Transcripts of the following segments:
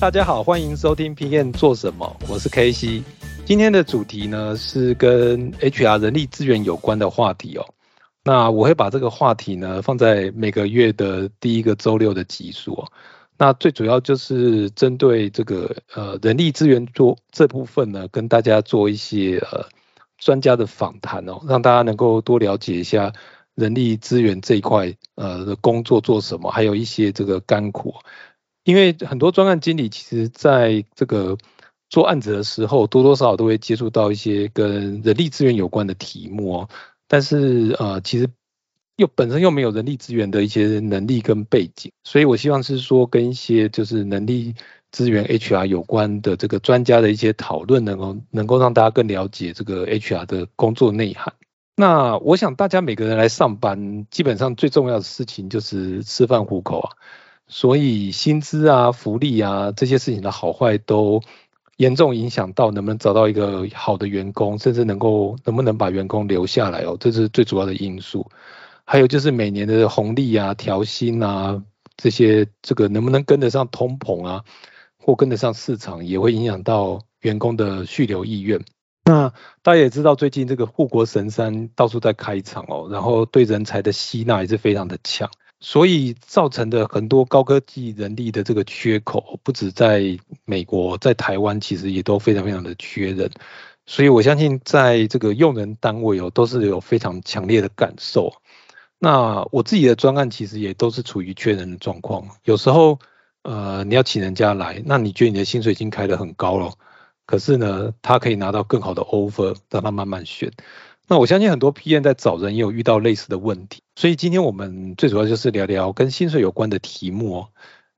大家好，欢迎收听 PM 做什么，我是 KC。今天的主题呢是跟 HR 人力资源有关的话题哦。那我会把这个话题呢放在每个月的第一个周六的集数哦。那最主要就是针对这个呃人力资源做这部分呢，跟大家做一些呃专家的访谈哦，让大家能够多了解一下人力资源这一块呃的工作做什么，还有一些这个干苦。因为很多专案经理其实在这个做案子的时候，多多少少都会接触到一些跟人力资源有关的题目哦。但是呃，其实又本身又没有人力资源的一些能力跟背景，所以我希望是说跟一些就是能力资源 HR 有关的这个专家的一些讨论，能够能够让大家更了解这个 HR 的工作内涵。那我想大家每个人来上班，基本上最重要的事情就是吃饭糊口啊。所以薪资啊、福利啊这些事情的好坏都严重影响到能不能找到一个好的员工，甚至能够能不能把员工留下来哦，这是最主要的因素。还有就是每年的红利啊、调薪啊这些，这个能不能跟得上通膨啊，或跟得上市场，也会影响到员工的续留意愿。那大家也知道，最近这个护国神山到处在开厂哦，然后对人才的吸纳也是非常的强。所以造成的很多高科技人力的这个缺口，不止在美国，在台湾其实也都非常非常的缺人。所以我相信，在这个用人单位哦，都是有非常强烈的感受。那我自己的专案其实也都是处于缺人的状况。有时候，呃，你要请人家来，那你觉得你的薪水已经开得很高了，可是呢，他可以拿到更好的 offer，让他慢慢选。那我相信很多 PM 在找人也有遇到类似的问题，所以今天我们最主要就是聊聊跟薪水有关的题目哦。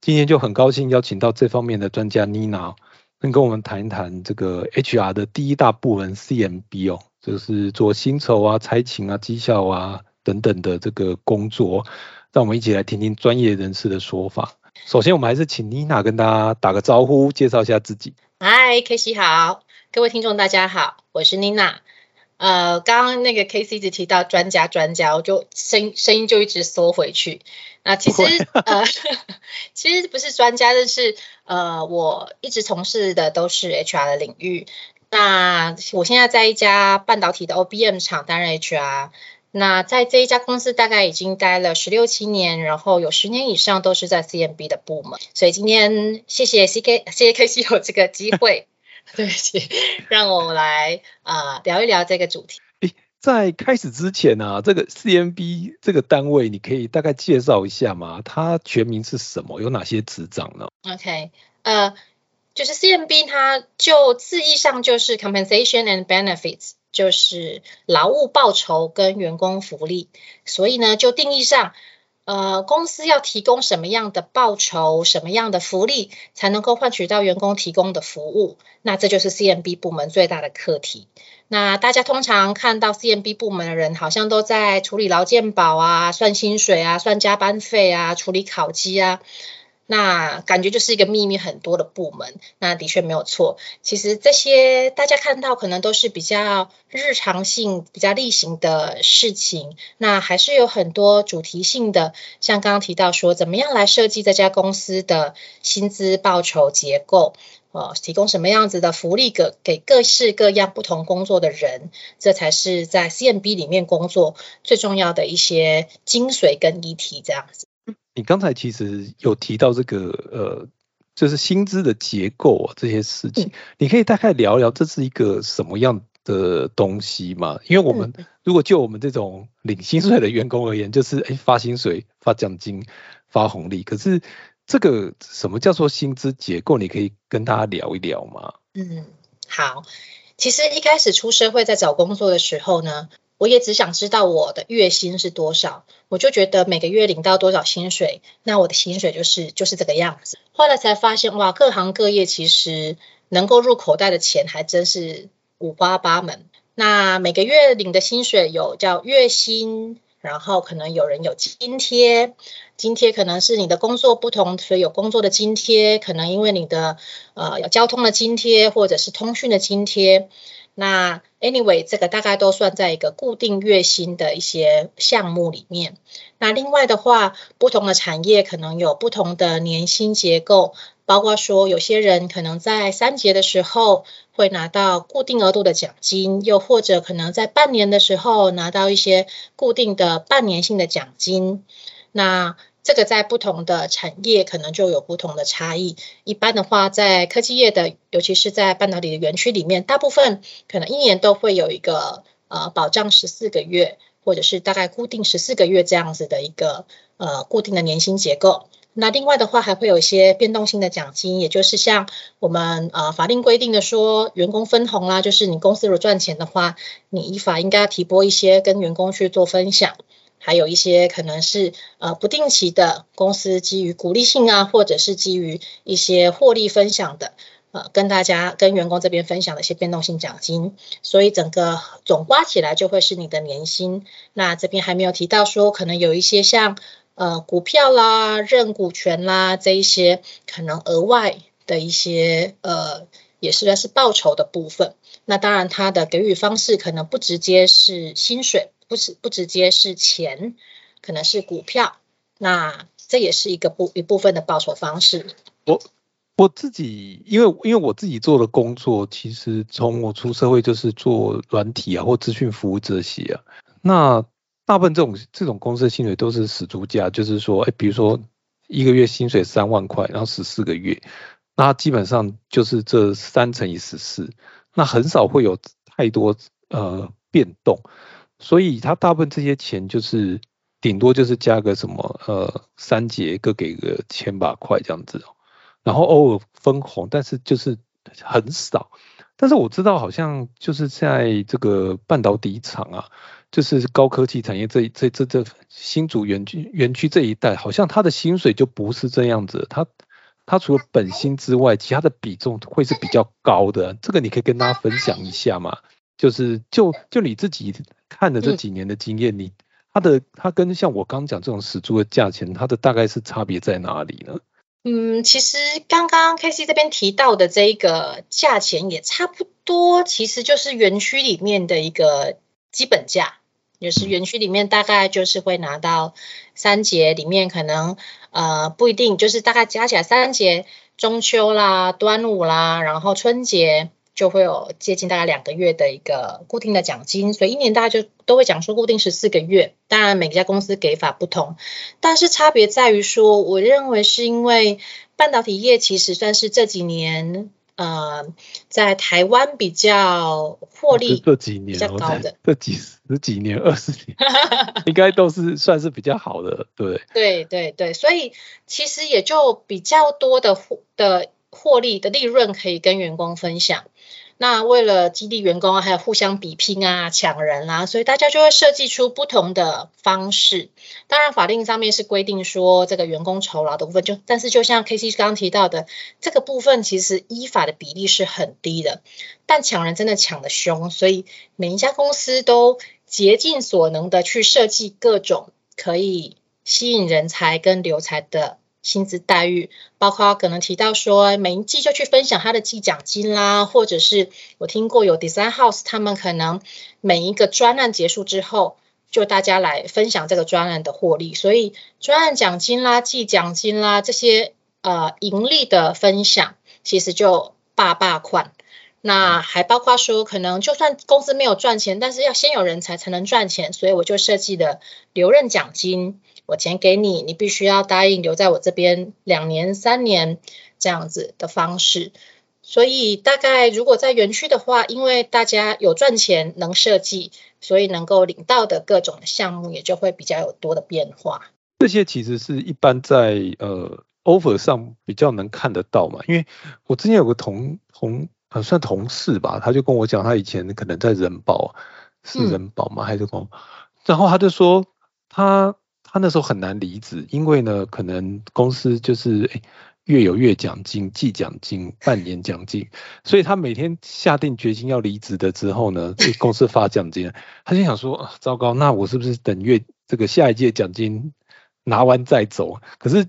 今天就很高兴邀请到这方面的专家 Nina，能跟我们谈一谈这个 HR 的第一大部门 CMB 哦，就是做薪酬啊、差勤啊、绩效啊等等的这个工作，让我们一起来听听专业人士的说法。首先，我们还是请 Nina 跟大家打个招呼，介绍一下自己。嗨，K C 好，各位听众大家好，我是 Nina。呃，刚刚那个 K C 一直提到专家专家，我就声声音就一直缩回去。那其实呃，其实不是专家，但是呃，我一直从事的都是 H R 的领域。那我现在在一家半导体的 O B M 厂担任 H R。那在这一家公司大概已经待了十六七年，然后有十年以上都是在 C M B 的部门。所以今天谢谢 C K 谢谢 K C 有这个机会。对不起，让我们来啊聊一聊这个主题。诶，在开始之前呢，这个 CMB 这个单位，你可以大概介绍一下吗？它全名是什么？有哪些执掌呢？OK，呃，就是 CMB，它就字义上就是 Compensation and Benefits，就是劳务报酬跟员工福利。所以呢，就定义上。呃，公司要提供什么样的报酬、什么样的福利，才能够换取到员工提供的服务？那这就是 CMB 部门最大的课题。那大家通常看到 CMB 部门的人，好像都在处理劳健保啊、算薪水啊、算加班费啊、处理考绩啊。那感觉就是一个秘密很多的部门，那的确没有错。其实这些大家看到可能都是比较日常性、比较例行的事情，那还是有很多主题性的，像刚刚提到说，怎么样来设计这家公司的薪资报酬结构，呃，提供什么样子的福利给给各式各样不同工作的人，这才是在 CMB 里面工作最重要的一些精髓跟议题，这样子。你刚才其实有提到这个呃，就是薪资的结构啊这些事情，你可以大概聊聊这是一个什么样的东西吗？因为我们如果就我们这种领薪水的员工而言，就是哎发薪水、发奖金、发红利，可是这个什么叫做薪资结构？你可以跟大家聊一聊吗？嗯，好。其实一开始出社会在找工作的时候呢，我也只想知道我的月薪是多少，我就觉得每个月领到多少薪水，那我的薪水就是就是这个样子。后来才发现，哇，各行各业其实能够入口袋的钱还真是五花八门。那每个月领的薪水有叫月薪，然后可能有人有津贴，津贴可能是你的工作不同，所以有工作的津贴，可能因为你的呃有交通的津贴或者是通讯的津贴。那 anyway 这个大概都算在一个固定月薪的一些项目里面。那另外的话，不同的产业可能有不同的年薪结构。包括说，有些人可能在三节的时候会拿到固定额度的奖金，又或者可能在半年的时候拿到一些固定的半年性的奖金。那这个在不同的产业可能就有不同的差异。一般的话，在科技业的，尤其是在半导体的园区里面，大部分可能一年都会有一个呃保障十四个月，或者是大概固定十四个月这样子的一个呃固定的年薪结构。那另外的话，还会有一些变动性的奖金，也就是像我们呃法令规定的说，员工分红啦，就是你公司如果赚钱的话，你依法应该要提拨一些跟员工去做分享，还有一些可能是呃不定期的公司基于鼓励性啊，或者是基于一些获利分享的，呃跟大家跟员工这边分享的一些变动性奖金，所以整个总刮起来就会是你的年薪。那这边还没有提到说，可能有一些像。呃，股票啦、认股权啦，这一些可能额外的一些呃，也是算是报酬的部分。那当然，它的给予方式可能不直接是薪水，不是不直接是钱，可能是股票。那这也是一个部一部分的报酬方式。我我自己，因为因为我自己做的工作，其实从我出社会就是做软体啊或资讯服务这些啊，那。大部分这种这种公司的薪水都是死猪价，就是说，哎，比如说一个月薪水三万块，然后十四个月，那基本上就是这三乘以十四，那很少会有太多呃变动，所以他大部分这些钱就是顶多就是加个什么呃三节各给个千把块这样子，然后偶尔分红，但是就是很少。但是我知道好像就是在这个半导体厂啊。就是高科技产业这这这这新竹园区园区这一带，好像他的薪水就不是这样子，他他除了本薪之外，其他的比重会是比较高的。这个你可以跟大家分享一下嘛？就是就就你自己看的这几年的经验，你它的它跟像我刚讲这种死猪的价钱，它的大概是差别在哪里呢？嗯，其实刚刚 K C 这边提到的这一个价钱也差不多，其实就是园区里面的一个基本价。就是园区里面大概就是会拿到三节，里面可能呃不一定，就是大概加起来三节，中秋啦、端午啦，然后春节就会有接近大概两个月的一个固定的奖金，所以一年大家就都会讲说固定十四个月。当然每家公司给法不同，但是差别在于说，我认为是因为半导体业其实算是这几年。呃，在台湾比较获利这几年比较高的，这几十几年、二十年，应该都是算是比较好的，对对对对，所以其实也就比较多的获的获利的利润可以跟员工分享。那为了激励员工啊，还有互相比拼啊、抢人啊，所以大家就会设计出不同的方式。当然，法令上面是规定说这个员工酬劳的部分，就但是就像 K C 刚刚提到的，这个部分其实依法的比例是很低的，但抢人真的抢的凶，所以每一家公司都竭尽所能的去设计各种可以吸引人才跟留才的。薪资待遇，包括可能提到说，每一季就去分享他的季奖金啦，或者是我听过有 design house，他们可能每一个专案结束之后，就大家来分享这个专案的获利，所以专案奖金啦、季奖金啦这些呃盈利的分享，其实就大大款。那还包括说，可能就算公司没有赚钱，但是要先有人才才能赚钱，所以我就设计的留任奖金。我钱给你，你必须要答应留在我这边两年、三年这样子的方式。所以大概如果在园区的话，因为大家有赚钱能设计，所以能够领到的各种项目也就会比较有多的变化。这些其实是一般在呃 offer 上比较能看得到嘛，因为我之前有个同同呃算同事吧，他就跟我讲，他以前可能在人保是人保吗？还是公？然后他就说他他那时候很难离职，因为呢，可能公司就是诶月有月奖金、季奖金、半年奖金，所以他每天下定决心要离职的之后呢，公司发奖金，他就想说，糟糕，那我是不是等月这个下一届奖金拿完再走？可是。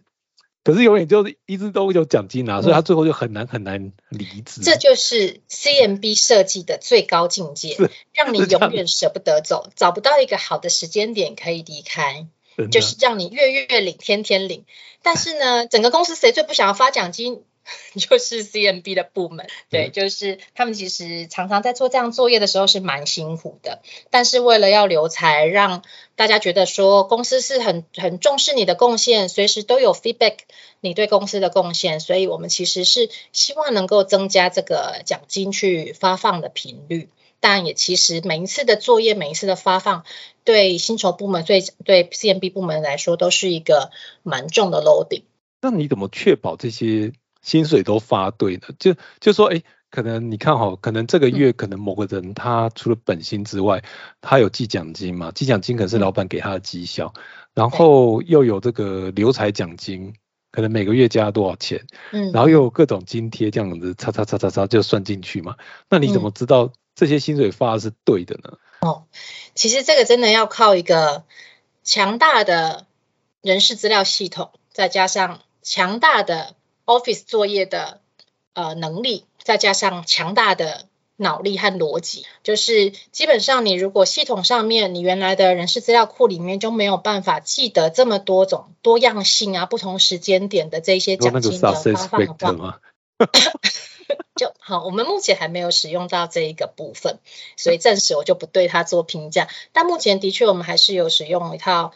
可是永远就一直都有奖金拿，所以他最后就很难很难离职。这就是 CMB 设计的最高境界，让你永远舍不得走，找不到一个好的时间点可以离开，就是让你月月领，天天领。但是呢，整个公司谁最不想要发奖金？就是 CMB 的部门，对，就是他们其实常常在做这样作业的时候是蛮辛苦的，但是为了要留才，让大家觉得说公司是很很重视你的贡献，随时都有 feedback 你对公司的贡献，所以我们其实是希望能够增加这个奖金去发放的频率，但也其实每一次的作业，每一次的发放，对薪酬部门，对对 CMB 部门来说，都是一个蛮重的 loading。那你怎么确保这些？薪水都发对呢，就就说，哎，可能你看哈，可能这个月可能某个人他除了本薪之外，他有计奖金嘛？计奖金可能是老板给他的绩效，然后又有这个留才奖金，可能每个月加多少钱，嗯，然后又有各种津贴这样子，叉叉叉叉叉就算进去嘛？那你怎么知道这些薪水发的是对的呢？哦，其实这个真的要靠一个强大的人事资料系统，再加上强大的。Office 作业的呃能力，再加上强大的脑力和逻辑，就是基本上你如果系统上面你原来的人事资料库里面就没有办法记得这么多种多样性啊，不同时间点的这些奖金的发放的话，就好，我们目前还没有使用到这一个部分，所以暂时我就不对它做评价。但目前的确我们还是有使用一套。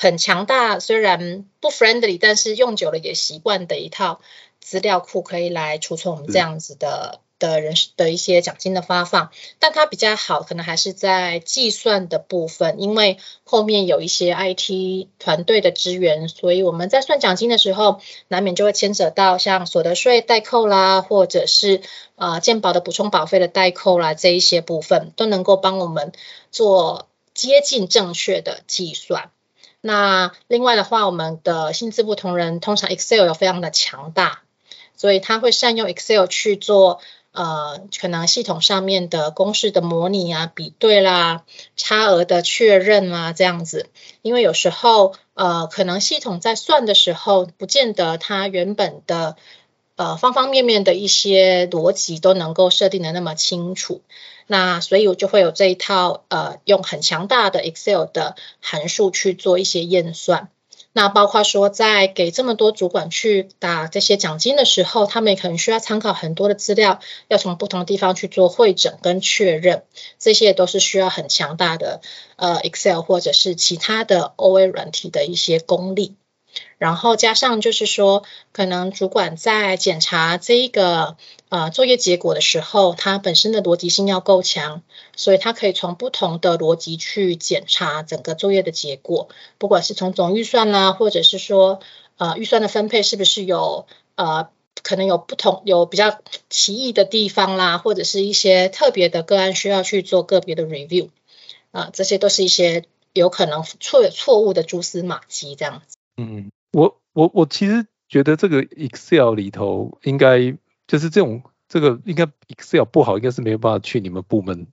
很强大，虽然不 friendly，但是用久了也习惯的一套资料库，可以来储存我们这样子的的人的一些奖金的发放。但它比较好，可能还是在计算的部分，因为后面有一些 IT 团队的支援，所以我们在算奖金的时候，难免就会牵扯到像所得税代扣啦，或者是呃健保的补充保费的代扣啦，这一些部分都能够帮我们做接近正确的计算。那另外的话，我们的薪资不同仁通常 Excel 有非常的强大，所以他会善用 Excel 去做呃可能系统上面的公式的模拟啊、比对啦、差额的确认啊这样子。因为有时候呃可能系统在算的时候，不见得它原本的呃方方面面的一些逻辑都能够设定的那么清楚。那所以我就会有这一套呃，用很强大的 Excel 的函数去做一些验算。那包括说在给这么多主管去打这些奖金的时候，他们也可能需要参考很多的资料，要从不同的地方去做会诊跟确认，这些都是需要很强大的呃 Excel 或者是其他的 OA 软体的一些功力。然后加上就是说，可能主管在检查这一个呃作业结果的时候，他本身的逻辑性要够强，所以他可以从不同的逻辑去检查整个作业的结果，不管是从总预算啦，或者是说呃预算的分配是不是有呃可能有不同有比较奇异的地方啦，或者是一些特别的个案需要去做个别的 review 啊，这些都是一些有可能错错误的蛛丝马迹这样子。嗯，我我我其实觉得这个 Excel 里头应该就是这种这个应该 Excel 不好，应该是没有办法去你们部门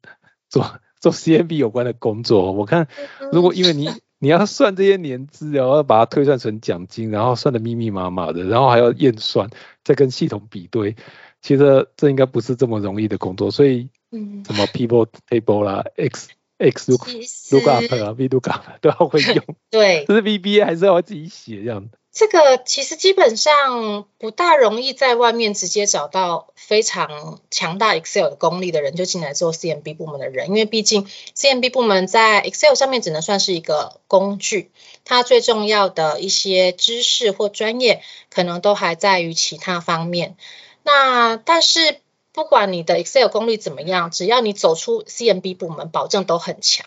做做 CMB 有关的工作。我看如果因为你你要算这些年资，然后把它推算成奖金，然后算的密密麻麻的，然后还要验算，再跟系统比对，其实这应该不是这么容易的工作。所以，嗯，什么 People Table 啦，X。X look lookup 啊，V lookup 都要会 用，对，就是 VBA 还是要自己写这样。这个其实基本上不大容易在外面直接找到非常强大 Excel 的功力的人就进来做 CMB 部门的人，因为毕竟 CMB 部门在 Excel 上面只能算是一个工具，它最重要的一些知识或专业可能都还在于其他方面。那但是。不管你的 Excel 功力怎么样，只要你走出 CMB 部门，保证都很强。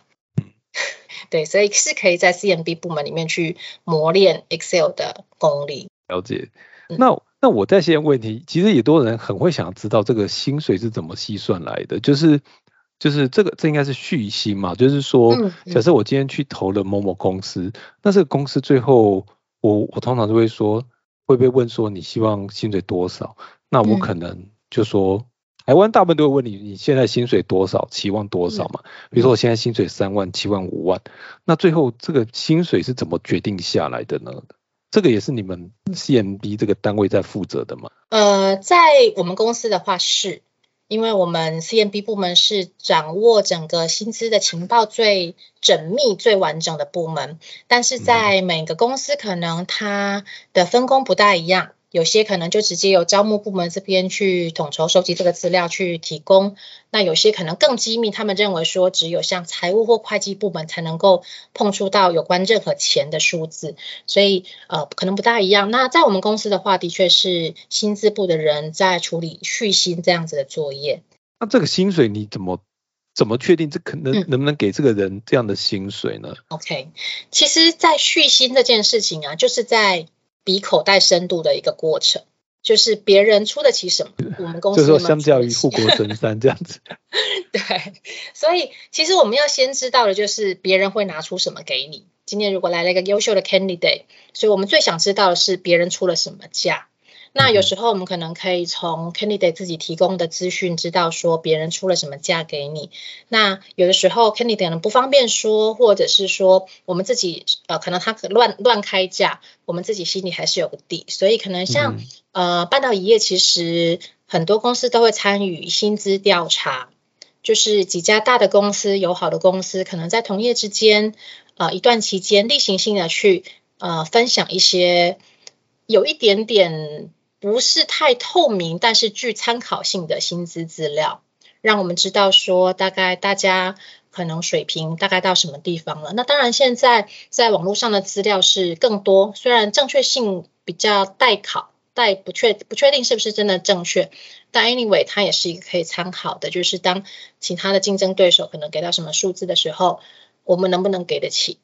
对，所以是可以在 CMB 部门里面去磨练 Excel 的功力。了解。那那我再先问题，其实也多人很会想知道这个薪水是怎么计算来的，就是就是这个这应该是续薪嘛，就是说，假设我今天去投了某某公司，那这个公司最后我我通常都会说，会被问说你希望薪水多少？那我可能就说。台湾大部分都会问你，你现在薪水多少，期望多少嘛？比如说我现在薪水三万、七万、五万，那最后这个薪水是怎么决定下来的呢？这个也是你们 CMB 这个单位在负责的吗？呃，在我们公司的话，是因为我们 CMB 部门是掌握整个薪资的情报最缜密、最完整的部门，但是在每个公司可能它的分工不大一样。有些可能就直接由招募部门这边去统筹收集这个资料去提供，那有些可能更机密，他们认为说只有像财务或会计部门才能够碰触到有关任何钱的数字，所以呃可能不大一样。那在我们公司的话，的确是薪资部的人在处理续薪这样子的作业。那这个薪水你怎么怎么确定这可能能不能给这个人这样的薪水呢？OK，其实，在续薪这件事情啊，就是在比口袋深度的一个过程，就是别人出得起什么，我们公司就说相较于护国神山这样子。对，所以其实我们要先知道的就是别人会拿出什么给你。今天如果来了一个优秀的 candidate，所以我们最想知道的是别人出了什么价。那有时候我们可能可以从 candidate 自己提供的资讯知道说别人出了什么价给你。那有的时候 candidate 可能不方便说，或者是说我们自己呃可能他乱乱开价，我们自己心里还是有个底。所以可能像呃半岛一业，其实很多公司都会参与薪资调查，就是几家大的公司、友好的公司，可能在同业之间呃一段期间例行性的去呃分享一些有一点点。不是太透明，但是具参考性的薪资资料，让我们知道说大概大家可能水平大概到什么地方了。那当然，现在在网络上的资料是更多，虽然正确性比较待考，待不确不确定是不是真的正确，但 anyway 它也是一个可以参考的。就是当其他的竞争对手可能给到什么数字的时候，我们能不能给得起？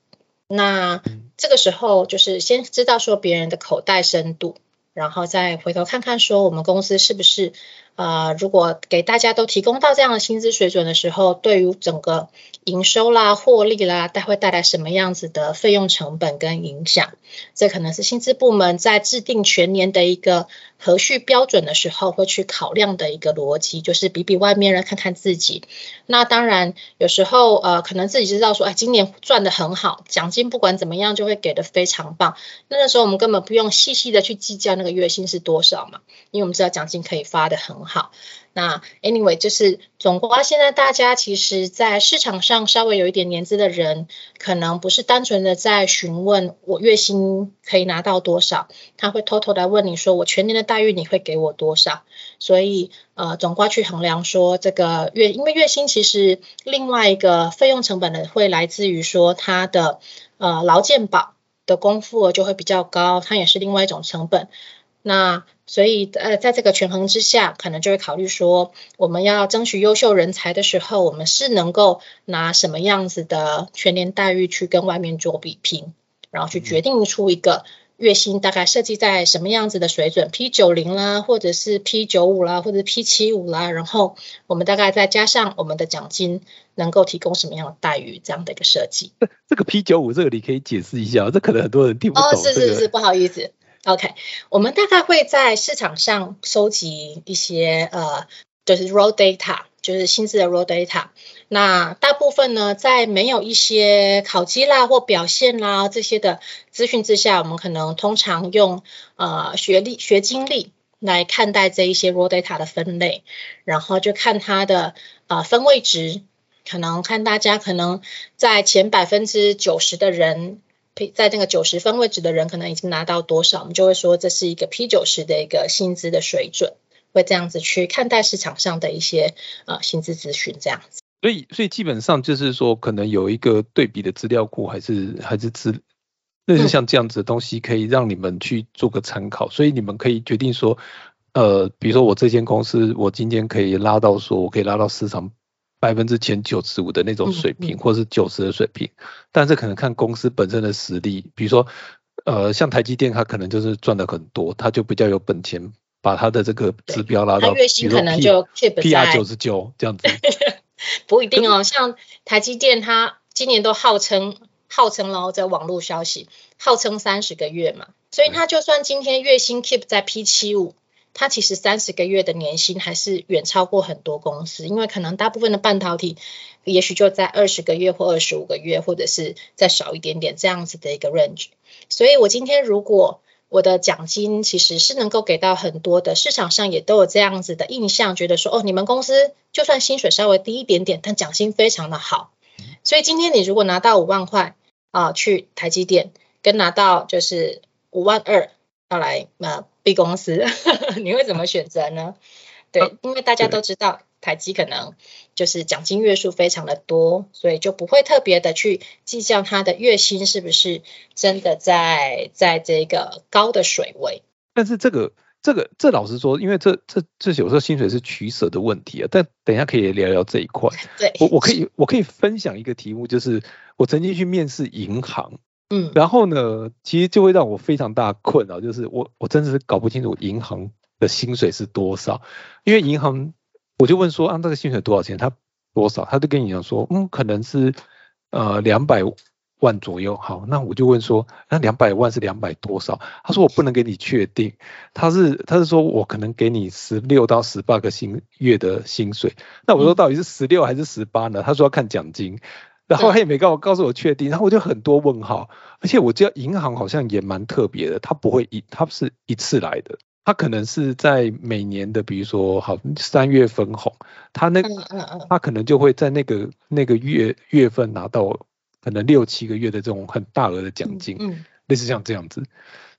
那这个时候就是先知道说别人的口袋深度。然后再回头看看，说我们公司是不是？呃，如果给大家都提供到这样的薪资水准的时候，对于整个营收啦、获利啦，带会带来什么样子的费用成本跟影响？这可能是薪资部门在制定全年的一个合序标准的时候会去考量的一个逻辑，就是比比外面人，看看自己。那当然，有时候呃，可能自己知道说，哎，今年赚的很好，奖金不管怎么样就会给的非常棒。那个时候我们根本不用细细的去计较那个月薪是多少嘛，因为我们知道奖金可以发的很。好，那 anyway 就是总括，现在大家其实，在市场上稍微有一点年资的人，可能不是单纯的在询问我月薪可以拿到多少，他会偷偷的问你说，我全年的待遇你会给我多少？所以呃，总括去衡量说这个月，因为月薪其实另外一个费用成本呢，会来自于说他的呃劳健保的功夫额就会比较高，它也是另外一种成本。那所以，呃，在这个权衡之下，可能就会考虑说，我们要争取优秀人才的时候，我们是能够拿什么样子的全年待遇去跟外面做比拼，然后去决定出一个月薪大概设计在什么样子的水准，P 九零啦，或者是 P 九五啦，或者 P 七五啦，然后我们大概再加上我们的奖金，能够提供什么样的待遇，这样的一个设计。这个 P 九五这个你可以解释一下，这可能很多人听不懂。哦，是是是，不好意思。OK，我们大概会在市场上收集一些呃，就是 raw data，就是薪资的 raw data。那大部分呢，在没有一些考绩啦或表现啦这些的资讯之下，我们可能通常用呃学历、学经历来看待这一些 raw data 的分类，然后就看它的呃分位值，可能看大家可能在前百分之九十的人。在那个九十分位置的人，可能已经拿到多少，我们就会说这是一个 P 九十的一个薪资的水准，会这样子去看待市场上的一些呃薪资咨询这样子。所以，所以基本上就是说，可能有一个对比的资料库，还是还是资，类似像这样子的东西，可以让你们去做个参考。所以你们可以决定说，呃，比如说我这间公司，我今天可以拉到说，我可以拉到市场。百分之前九十五的那种水平，或是九十的水平，但是可能看公司本身的实力，比如说呃，像台积电，它可能就是赚的很多，它就比较有本钱把它的这个指标拉到，月薪可能就 P R 九十九这样子。不一定哦，像台积电，它今年都号称号称然后在网络消息号称三十个月嘛，所以它就算今天月薪 keep 在 P 七五。它其实三十个月的年薪还是远超过很多公司，因为可能大部分的半导体也许就在二十个月或二十五个月，或者是再少一点点这样子的一个 range。所以我今天如果我的奖金其实是能够给到很多的，市场上也都有这样子的印象，觉得说哦，你们公司就算薪水稍微低一点点，但奖金非常的好。所以今天你如果拿到五万块啊，去台积电，跟拿到就是五万二要来那。B 公司，你会怎么选择呢？对，因为大家都知道台积可能就是奖金月数非常的多，所以就不会特别的去计较它的月薪是不是真的在在这个高的水位。但是这个这个这老实说，因为这这这有时候薪水是取舍的问题啊。但等一下可以聊聊这一块。对，我我可以我可以分享一个题目，就是我曾经去面试银行。嗯，然后呢，其实就会让我非常大困扰，就是我我真的是搞不清楚银行的薪水是多少，因为银行我就问说啊，这个薪水多少钱？他多少？他就跟你讲说，嗯，可能是呃两百万左右。好，那我就问说，那两百万是两百多少？他说我不能给你确定，他是他是说我可能给你十六到十八个薪月的薪水。那我说到底是十六还是十八呢？他说要看奖金。然后他也没告告诉我确定，然后我就很多问号，而且我知道银行好像也蛮特别的，它不会一，它是一次来的，它可能是在每年的，比如说好三月分红，它那它可能就会在那个那个月月份拿到可能六七个月的这种很大额的奖金，类似像这样子，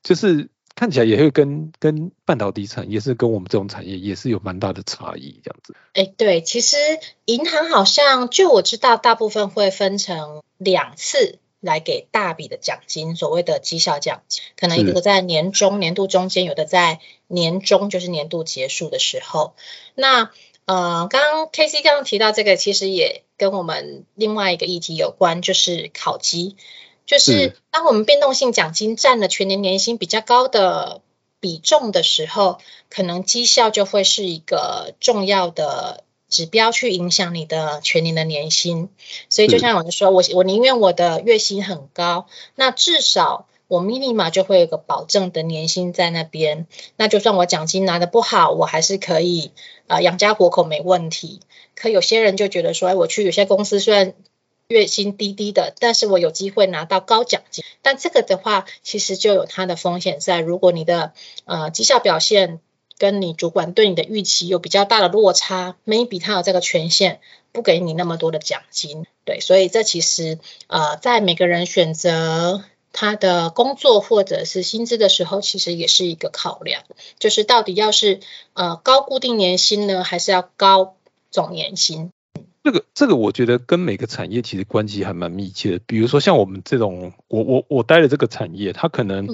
就是。看起来也会跟跟半导体产业是跟我们这种产业也是有蛮大的差异，这样子。哎，对，其实银行好像就我知道，大部分会分成两次来给大笔的奖金，所谓的绩效奖金，可能一个在年终年度中间，有的在年终就是年度结束的时候。那呃，刚刚 K C 刚刚提到这个，其实也跟我们另外一个议题有关，就是考绩。就是当我们变动性奖金占了全年年薪比较高的比重的时候，可能绩效就会是一个重要的指标，去影响你的全年的年薪。所以就像我说，我我宁愿我的月薪很高，那至少我 minima 就会有个保证的年薪在那边。那就算我奖金拿的不好，我还是可以啊养家活口没问题。可有些人就觉得说，哎，我去有些公司虽然。月薪低低的，但是我有机会拿到高奖金。但这个的话，其实就有它的风险在。如果你的呃绩效表现跟你主管对你的预期有比较大的落差，maybe 他有这个权限不给你那么多的奖金。对，所以这其实呃在每个人选择他的工作或者是薪资的时候，其实也是一个考量，就是到底要是呃高固定年薪呢，还是要高总年薪？这个这个我觉得跟每个产业其实关系还蛮密切的。比如说像我们这种，我我我待的这个产业，它可能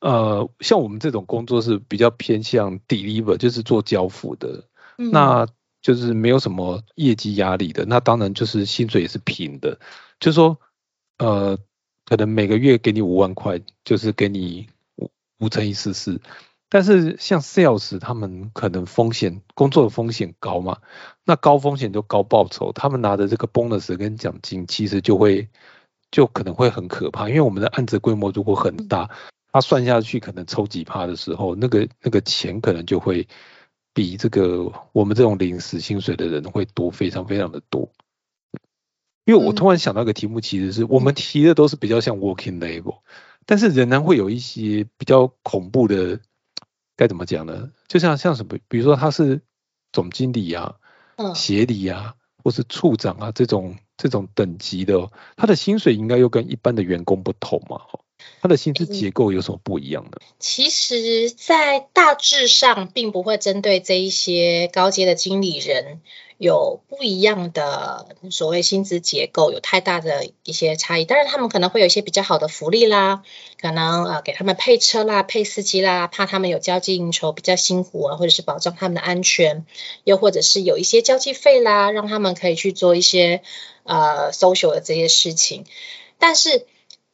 呃像我们这种工作是比较偏向 deliver，就是做交付的，那就是没有什么业绩压力的。那当然就是薪水也是平的，就是说呃可能每个月给你五万块，就是给你五五乘以四四。但是像 sales 他们可能风险工作的风险高嘛，那高风险就高报酬，他们拿的这个 bonus 跟奖金其实就会就可能会很可怕，因为我们的案子规模如果很大，他算下去可能抽几趴的时候，那个那个钱可能就会比这个我们这种临时薪水的人会多非常非常的多。因为我突然想到一个题目，其实是我们提的都是比较像 working level，但是仍然会有一些比较恐怖的。该怎么讲呢？就像像什么，比如说他是总经理啊、协理啊，或是处长啊这种这种等级的，他的薪水应该又跟一般的员工不同嘛？他的薪资结构有什么不一样的？其实，在大致上，并不会针对这一些高阶的经理人。有不一样的所谓薪资结构，有太大的一些差异。当然，他们可能会有一些比较好的福利啦，可能呃给他们配车啦、配司机啦，怕他们有交际应酬比较辛苦啊，或者是保障他们的安全，又或者是有一些交际费啦，让他们可以去做一些呃 social 的这些事情。但是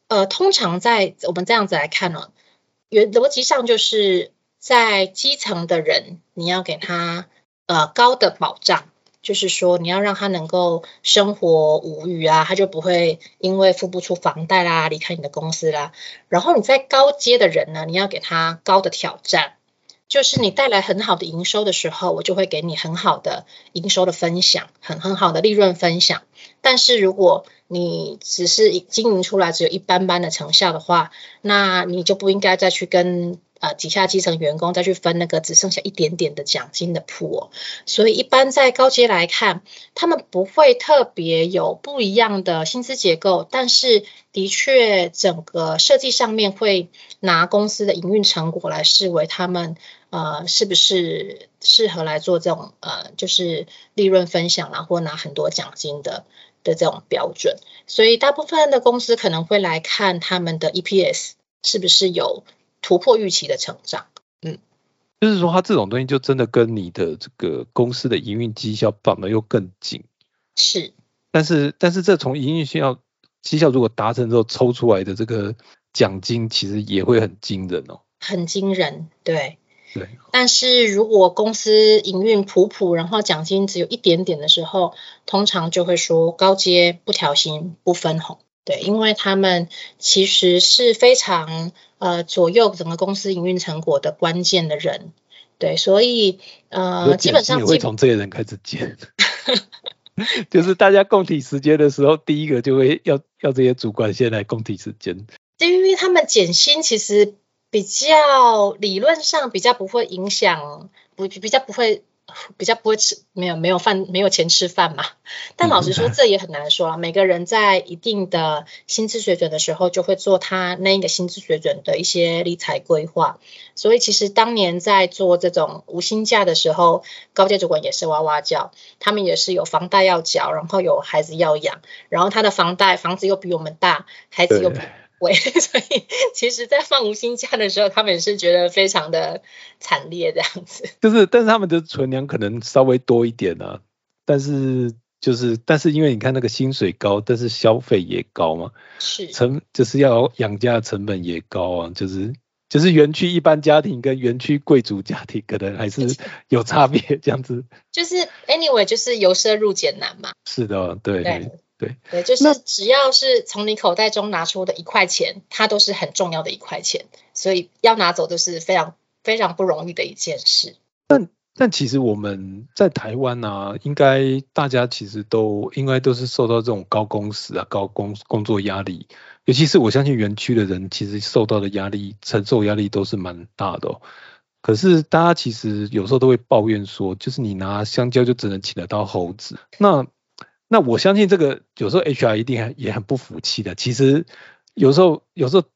呃，通常在我们这样子来看呢，原逻辑上就是在基层的人，你要给他呃高的保障。就是说，你要让他能够生活无虞啊，他就不会因为付不出房贷啦，离开你的公司啦。然后你在高阶的人呢，你要给他高的挑战，就是你带来很好的营收的时候，我就会给你很好的营收的分享，很很好的利润分享。但是如果你只是经营出来只有一般般的成效的话，那你就不应该再去跟。呃，底下基层员工再去分那个只剩下一点点的奖金的铺，所以一般在高阶来看，他们不会特别有不一样的薪资结构，但是的确整个设计上面会拿公司的营运成果来视为他们呃是不是适合来做这种呃就是利润分享啦，或拿很多奖金的的这种标准，所以大部分的公司可能会来看他们的 EPS 是不是有。突破预期的成长，嗯，就是说，它这种东西就真的跟你的这个公司的营运绩效绑得又更紧，是。但是，但是这从营运绩效绩效如果达成之后抽出来的这个奖金，其实也会很惊人哦，很惊人，对，对。但是如果公司营运普普，然后奖金只有一点点的时候，通常就会说高阶不调薪不分红。对，因为他们其实是非常呃左右整个公司营运成果的关键的人，对，所以呃基本上也会从这些人开始减，就是大家共体时间的时候，第一个就会要要这些主管先来共体时间，因为他们减薪其实比较理论上比较不会影响，不比较不会。比较不会吃，没有没有饭，没有钱吃饭嘛。但老实说，这也很难说啊。每个人在一定的薪资水准的时候，就会做他那个薪资水准的一些理财规划。所以其实当年在做这种无薪假的时候，高阶主管也是哇哇叫，他们也是有房贷要缴，然后有孩子要养，然后他的房贷房子又比我们大，孩子又比。喂，所以其实，在放无薪假的时候，他们是觉得非常的惨烈，这样子。就是，但是他们的存粮可能稍微多一点啊。但是，就是，但是因为你看那个薪水高，但是消费也高嘛，是成就是要养家的成本也高啊。就是，就是园区一般家庭跟园区贵族家庭可能还是有差别，这样子。就是 anyway，就是由奢入俭难嘛。是的，对对。对对，就是只要是从你口袋中拿出的一块钱，它都是很重要的一块钱，所以要拿走都是非常非常不容易的一件事。但但其实我们在台湾呢，应该大家其实都应该都是受到这种高工时啊、高工工作压力，尤其是我相信园区的人，其实受到的压力、承受压力都是蛮大的。可是大家其实有时候都会抱怨说，就是你拿香蕉就只能请得到猴子，那。那我相信这个有时候 HR 一定也很不服气的。其实有时候有时候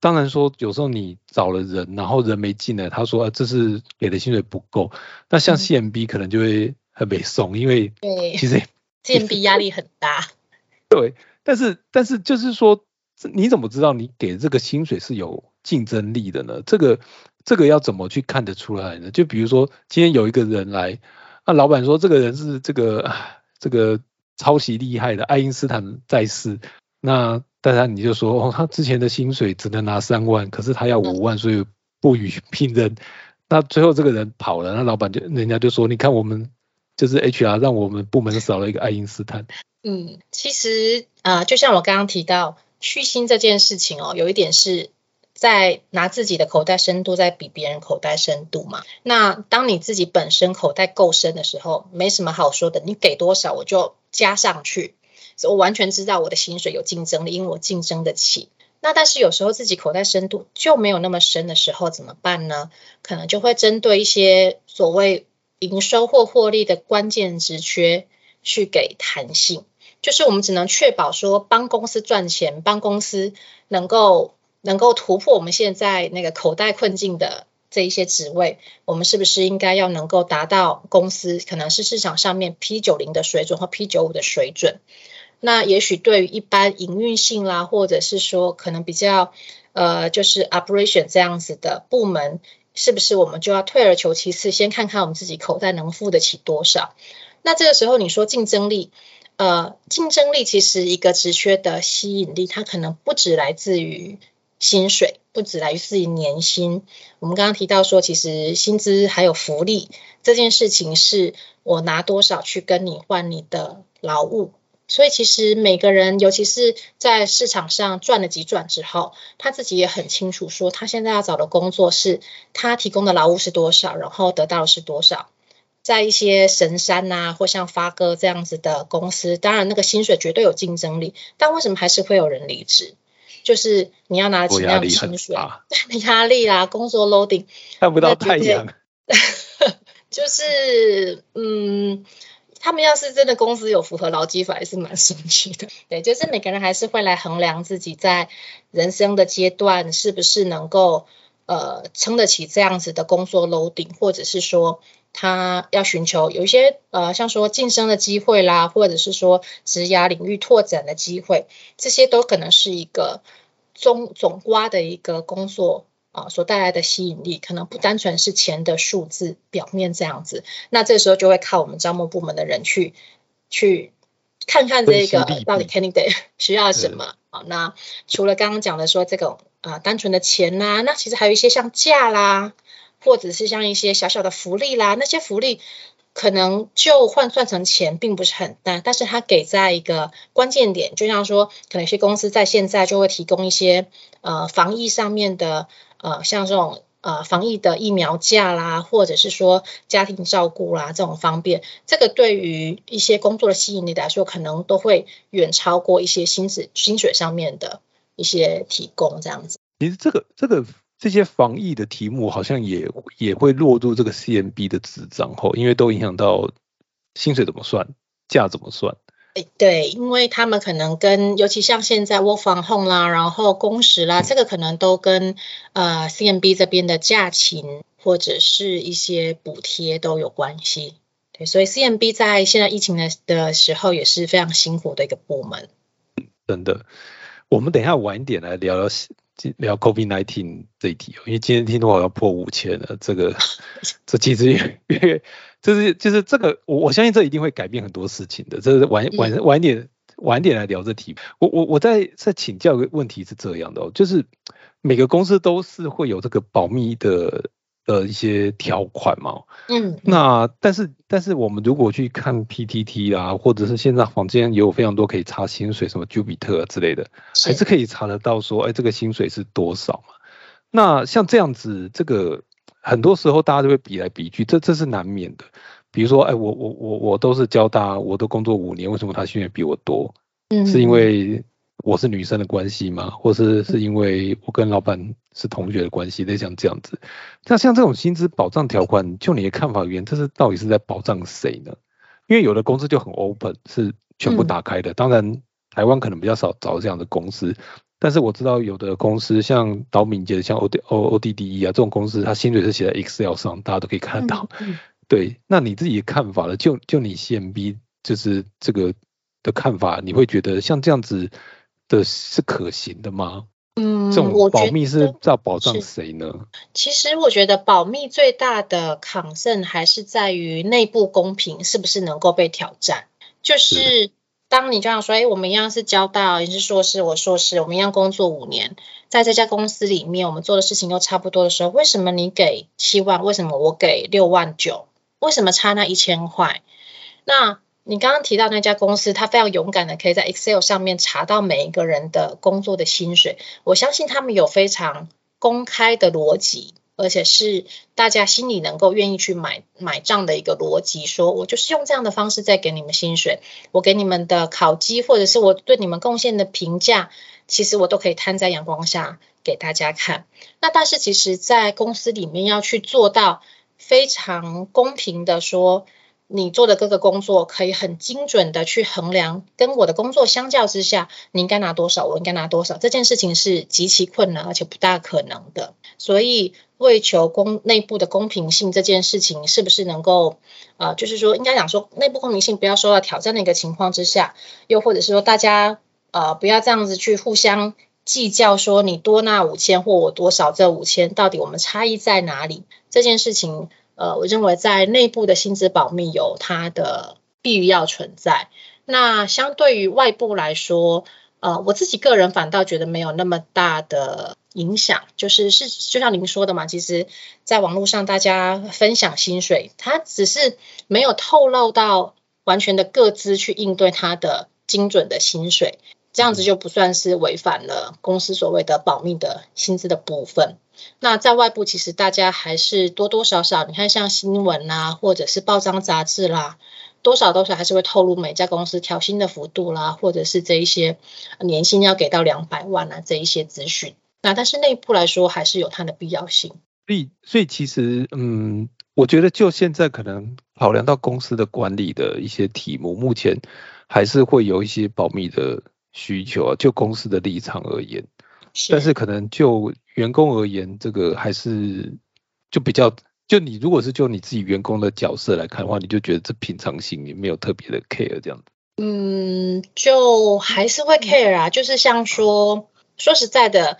当然说有时候你找了人，然后人没进来，他说这是给的薪水不够。那像 CMB 可能就会很被送，因为对，其实 CMB 压力很大。对，但是但是就是说，你怎么知道你给这个薪水是有竞争力的呢？这个这个要怎么去看得出来呢？就比如说今天有一个人来，那老板说这个人是这个这个。超级厉害的爱因斯坦在世，那当然你就说哦，他之前的薪水只能拿三万，可是他要五万，所以不予聘任。那最后这个人跑了，那老板就人家就说，你看我们就是 HR 让我们部门少了一个爱因斯坦。嗯，其实啊，就像我刚刚提到虚薪这件事情哦，有一点是。在拿自己的口袋深度在比别人口袋深度嘛？那当你自己本身口袋够深的时候，没什么好说的，你给多少我就加上去。我完全知道我的薪水有竞争力，因为我竞争得起。那但是有时候自己口袋深度就没有那么深的时候怎么办呢？可能就会针对一些所谓营收或获利的关键职缺去给弹性，就是我们只能确保说帮公司赚钱，帮公司能够。能够突破我们现在那个口袋困境的这一些职位，我们是不是应该要能够达到公司可能是市场上面 P 九零的水准或 P 九五的水准？那也许对于一般营运性啦，或者是说可能比较呃就是 operation 这样子的部门，是不是我们就要退而求其次，先看看我们自己口袋能付得起多少？那这个时候你说竞争力？呃，竞争力其实一个职缺的吸引力，它可能不只来自于薪水，不止来自于年薪。我们刚刚提到说，其实薪资还有福利这件事情，是我拿多少去跟你换你的劳务。所以其实每个人，尤其是在市场上转了几转之后，他自己也很清楚，说他现在要找的工作是他提供的劳务是多少，然后得到的是多少。在一些神山呐，或像发哥这样子的公司，当然那个薪水绝对有竞争力，但为什么还是会有人离职？就是你要拿什么样的薪水？压力啦，工作 loading 看不到太阳，就是嗯。他们要是真的公司有符合劳基法，还是蛮神奇的。对，就是每个人还是会来衡量自己在人生的阶段是不是能够呃撑得起这样子的工作 loading，或者是说他要寻求有一些呃像说晋升的机会啦，或者是说职涯领域拓展的机会，这些都可能是一个总总瓜的一个工作。啊，所带来的吸引力可能不单纯是钱的数字表面这样子，那这时候就会靠我们招募部门的人去去看看这个到底 candidate 需要什么啊。那除了刚刚讲的说这种啊单纯的钱呐，那其实还有一些像假啦，或者是像一些小小的福利啦，那些福利。可能就换算成钱并不是很大，但是它给在一个关键点，就像说，可能有些公司在现在就会提供一些呃防疫上面的呃像这种呃防疫的疫苗价啦，或者是说家庭照顾啦这种方便，这个对于一些工作的吸引力来说，可能都会远超过一些薪资薪水上面的一些提供这样子。其实这个这个。这些防疫的题目好像也也会落入这个 CMB 的纸张后，因为都影响到薪水怎么算，价怎么算。哎，对，因为他们可能跟，尤其像现在 Work from home 啦，然后工时啦，这个可能都跟呃 CMB 这边的假勤或者是一些补贴都有关系。对，所以 CMB 在现在疫情的的时候也是非常辛苦的一个部门。真的，我们等一下晚一点来聊聊。聊 COVID nineteen 这一题哦，因为今天听说要破五千了，这个 这其实越越就是就是这个，我我相信这一定会改变很多事情的。这是晚晚晚点晚点来聊这题。我我我在在请教个问题是这样的哦，就是每个公司都是会有这个保密的。的一些条款嘛，嗯，那但是但是我们如果去看 PTT 啊，或者是现在房间也有非常多可以查薪水，什么 Jupiter 之类的，还是可以查得到说，哎，这个薪水是多少嘛？那像这样子，这个很多时候大家都会比来比去，这这是难免的。比如说，哎，我我我我都是交大，我都工作五年，为什么他薪水比我多？嗯，是因为。我是女生的关系吗？或是是因为我跟老板是同学的关系？类像这样子，那像这种薪资保障条款，就你的看法而言，这是到底是在保障谁呢？因为有的公司就很 open，是全部打开的。当然，台湾可能比较少找这样的公司，但是我知道有的公司像岛敏捷、像 O D O O D D E 啊这种公司，它薪水是写在 Excel 上，大家都可以看得到。对，那你自己的看法呢？就就你 M B 就是这个的看法，你会觉得像这样子？的是可行的吗？嗯，这种保密是要保障谁呢？其实我觉得保密最大的抗胜还是在于内部公平是不是能够被挑战。就是当你这样说，哎，我们一样是交大，你是硕士，我硕士，我们一样工作五年，在这家公司里面，我们做的事情都差不多的时候，为什么你给七万，为什么我给六万九？为什么差那一千块？那你刚刚提到那家公司，他非常勇敢的可以在 Excel 上面查到每一个人的工作的薪水。我相信他们有非常公开的逻辑，而且是大家心里能够愿意去买买账的一个逻辑。说我就是用这样的方式在给你们薪水，我给你们的考绩或者是我对你们贡献的评价，其实我都可以摊在阳光下给大家看。那但是其实，在公司里面要去做到非常公平的说。你做的各个工作可以很精准的去衡量，跟我的工作相较之下，你应该拿多少，我应该拿多少，这件事情是极其困难而且不大可能的。所以为求公内部的公平性，这件事情是不是能够，呃，就是说应该讲说内部公平性不要受到挑战的一个情况之下，又或者是说大家呃不要这样子去互相计较，说你多那五千或我多少这五千，到底我们差异在哪里？这件事情。呃，我认为在内部的薪资保密有它的必要存在。那相对于外部来说，呃，我自己个人反倒觉得没有那么大的影响，就是是就像您说的嘛，其实在网络上大家分享薪水，它只是没有透露到完全的各自去应对它的精准的薪水，这样子就不算是违反了公司所谓的保密的薪资的部分。那在外部其实大家还是多多少少，你看像新闻啦，或者是报章杂志啦。多少多少还是会透露每家公司调薪的幅度啦，或者是这一些年薪要给到两百万啊这一些资讯。那但是内部来说还是有它的必要性。所以所以其实嗯，我觉得就现在可能考量到公司的管理的一些题目，目前还是会有一些保密的需求啊。就公司的立场而言，但是可能就员工而言，这个还是就比较。就你如果是就你自己员工的角色来看的话，你就觉得这平常心也没有特别的 care 这样子。嗯，就还是会 care 啊。就是像说说实在的，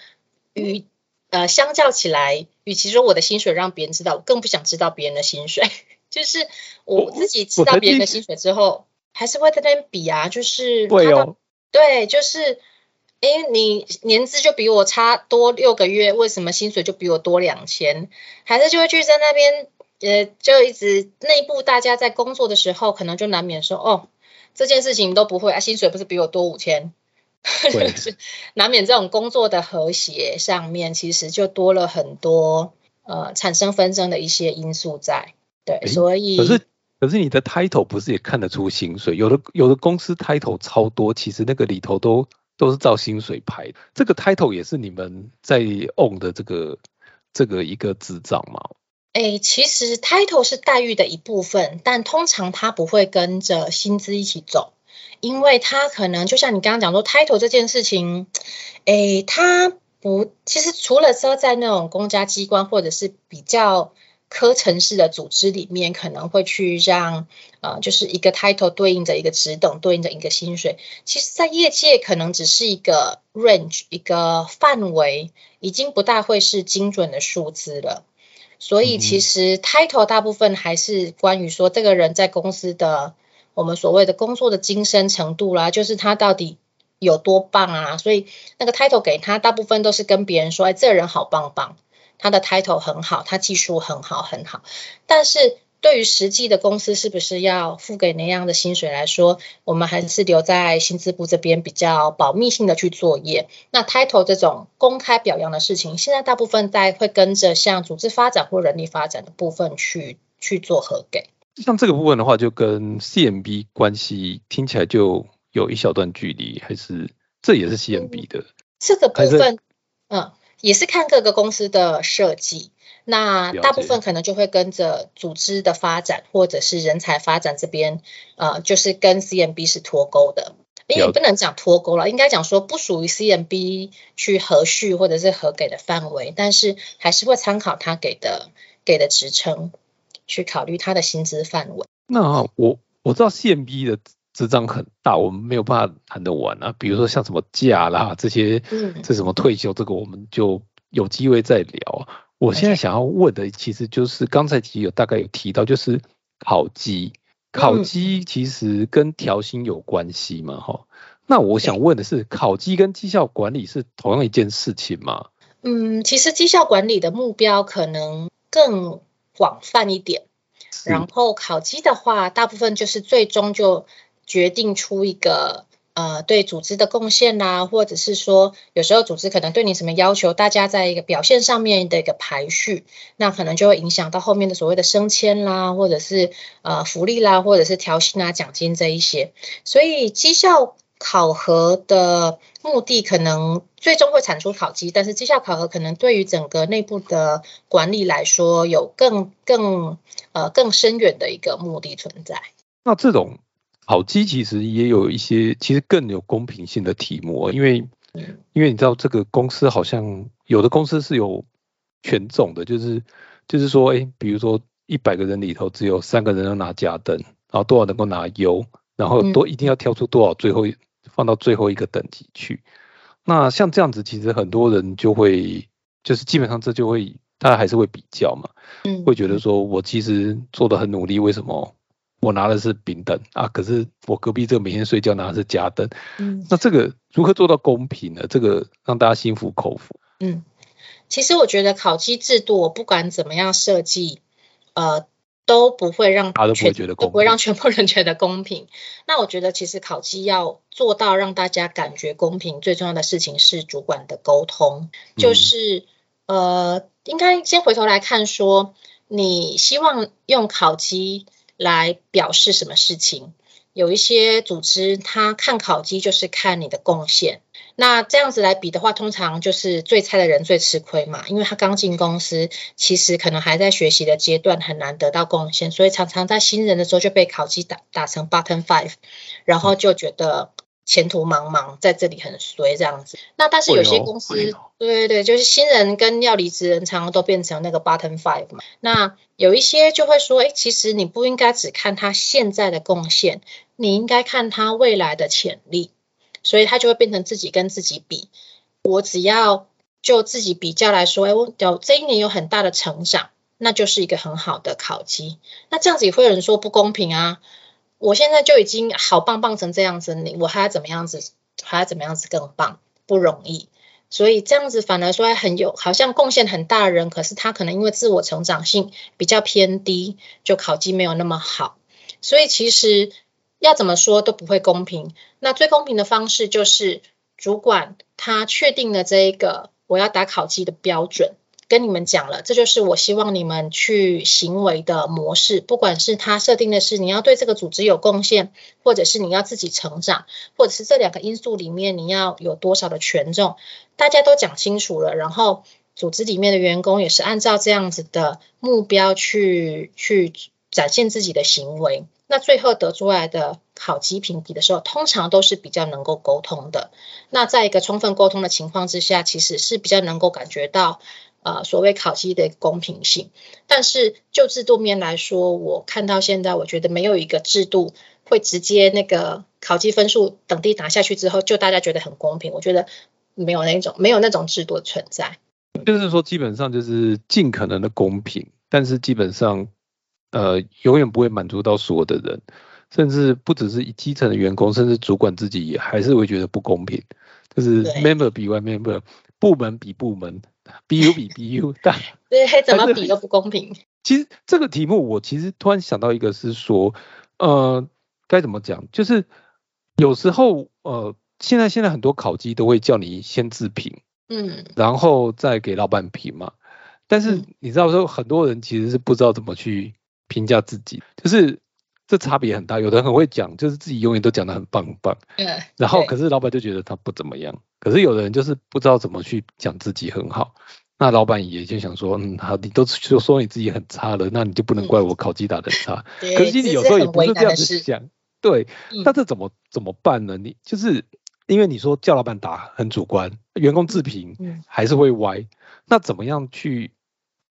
与呃相较起来，与其说我的薪水让别人知道，我更不想知道别人的薪水。就是我自己知道别人的薪水之后，还是会在那边比啊。就是对哦，对，就是。哎，你年资就比我差多六个月，为什么薪水就比我多两千？还是就会去在那边，呃，就一直内部大家在工作的时候，可能就难免说，哦，这件事情都不会啊，薪水不是比我多五千？难免这种工作的和谐上面，其实就多了很多呃产生纷争的一些因素在。对，所以可是可是你的 title 不是也看得出薪水？有的有的公司 title 超多，其实那个里头都。都是照薪水排，这个 title 也是你们在 own 的这个这个一个执掌吗？哎，其实 title 是待遇的一部分，但通常它不会跟着薪资一起走，因为它可能就像你刚刚讲说 title 这件事情，哎，它不，其实除了说在那种公家机关或者是比较。科城市的组织里面可能会去让呃，就是一个 title 对应着一个职等，对应着一个薪水。其实，在业界可能只是一个 range，一个范围，已经不大会是精准的数字了。所以，其实 title 大部分还是关于说这个人在公司的我们所谓的工作的精深程度啦，就是他到底有多棒啊。所以，那个 title 给他大部分都是跟别人说，哎，这个人好棒棒。他的 title 很好，他技术很好很好，但是对于实际的公司是不是要付给那样的薪水来说，我们还是留在薪资部这边比较保密性的去作业。那 title 这种公开表扬的事情，现在大部分在会跟着像组织发展或人力发展的部分去去做核给。像这个部分的话，就跟 CMB 关系听起来就有一小段距离，还是这也是 CMB 的这个部分，嗯。也是看各个公司的设计，那大部分可能就会跟着组织的发展或者是人才发展这边，呃，就是跟 CMB 是脱钩的。也不能讲脱钩了，应该讲说不属于 CMB 去核序或者是核给的范围，但是还是会参考他给的给的职称去考虑他的薪资范围。那我我知道 CMB 的。支张很大，我们没有办法谈得完啊。比如说像什么假啦这些，这什么退休，这个我们就有机会再聊。我现在想要问的，其实就是刚才其实有大概有提到，就是考绩，考绩其实跟调薪有关系嘛？哈，那我想问的是，考绩跟绩效管理是同样一件事情吗？嗯，其实绩效管理的目标可能更广泛一点，然后考绩的话，大部分就是最终就。决定出一个呃对组织的贡献啦，或者是说有时候组织可能对你什么要求，大家在一个表现上面的一个排序，那可能就会影响到后面的所谓的升迁啦，或者是呃福利啦，或者是调薪啊奖金这一些。所以绩效考核的目的可能最终会产出考绩，但是绩效考核可能对于整个内部的管理来说，有更更呃更深远的一个目的存在。那这种。考绩其实也有一些，其实更有公平性的题目，因为因为你知道这个公司好像有的公司是有权重的，就是就是说，哎，比如说一百个人里头只有三个人要拿甲等，然后多少能够拿优，然后都一定要挑出多少最后放到最后一个等级去。那像这样子，其实很多人就会就是基本上这就会大家还是会比较嘛，嗯，会觉得说我其实做的很努力，为什么？我拿的是丙等啊，可是我隔壁这个每天睡觉拿的是甲等，嗯那这个如何做到公平呢？这个让大家心服口服。嗯，其实我觉得考绩制度，我不管怎么样设计，呃，都不会让大家都不会觉得公平都不会让全部人觉得公平。那我觉得其实考绩要做到让大家感觉公平，最重要的事情是主管的沟通，就嗯是、呃，应该先回头来看说，你希望用考绩来表示什么事情？有一些组织，他看考绩就是看你的贡献。那这样子来比的话，通常就是最菜的人最吃亏嘛，因为他刚进公司，其实可能还在学习的阶段，很难得到贡献，所以常常在新人的时候就被考绩打打成 button five，然后就觉得前途茫茫，在这里很衰这样子。那但是有些公司，对对对，就是新人跟要离职人，常常都变成那个 bottom five 嘛。那有一些就会说，哎，其实你不应该只看他现在的贡献，你应该看他未来的潜力。所以他就会变成自己跟自己比。我只要就自己比较来说，哎，我有这一年有很大的成长，那就是一个很好的考绩。那这样子也会有人说不公平啊！我现在就已经好棒棒成这样子，你我还要怎么样子？还要怎么样子更棒？不容易。所以这样子反而说很有，好像贡献很大的人，可是他可能因为自我成长性比较偏低，就考绩没有那么好。所以其实要怎么说都不会公平。那最公平的方式就是主管他确定了这一个我要打考绩的标准，跟你们讲了，这就是我希望你们去行为的模式。不管是他设定的是你要对这个组织有贡献，或者是你要自己成长，或者是这两个因素里面你要有多少的权重，大家都讲清楚了，然后。组织里面的员工也是按照这样子的目标去去展现自己的行为，那最后得出来的考绩评比的时候，通常都是比较能够沟通的。那在一个充分沟通的情况之下，其实是比较能够感觉到呃所谓考绩的公平性。但是就制度面来说，我看到现在，我觉得没有一个制度会直接那个考绩分数等地打下去之后，就大家觉得很公平。我觉得没有那种没有那种制度的存在。就是说，基本上就是尽可能的公平，但是基本上，呃，永远不会满足到所有的人，甚至不只是基层的员工，甚至主管自己也还是会觉得不公平。就是 member 比 one member，部门比部门，BU 比 BU，大对，怎么比都不公平。其实这个题目，我其实突然想到一个是说，呃，该怎么讲？就是有时候，呃，现在现在很多考绩都会叫你先自评，嗯，然后再给老板评嘛。但是嗯你知道说，很多人其实是不知道怎么去评价自己，就是这差别很大。有的人很会讲，就是自己永远都讲的很棒很棒，嗯，然后可是老板就觉得他不怎么样。可是有的人就是不知道怎么去讲自己很好，那老板也就想说，嗯，好，你都就说你自己很差了，那你就不能嗯怪我考绩打得很差。对可是其实有时候也不是这样。子想，对，嗯那这怎么怎么办呢？你就是因为你说叫老板打很主观，员工自评嗯还是会歪，那怎么样去，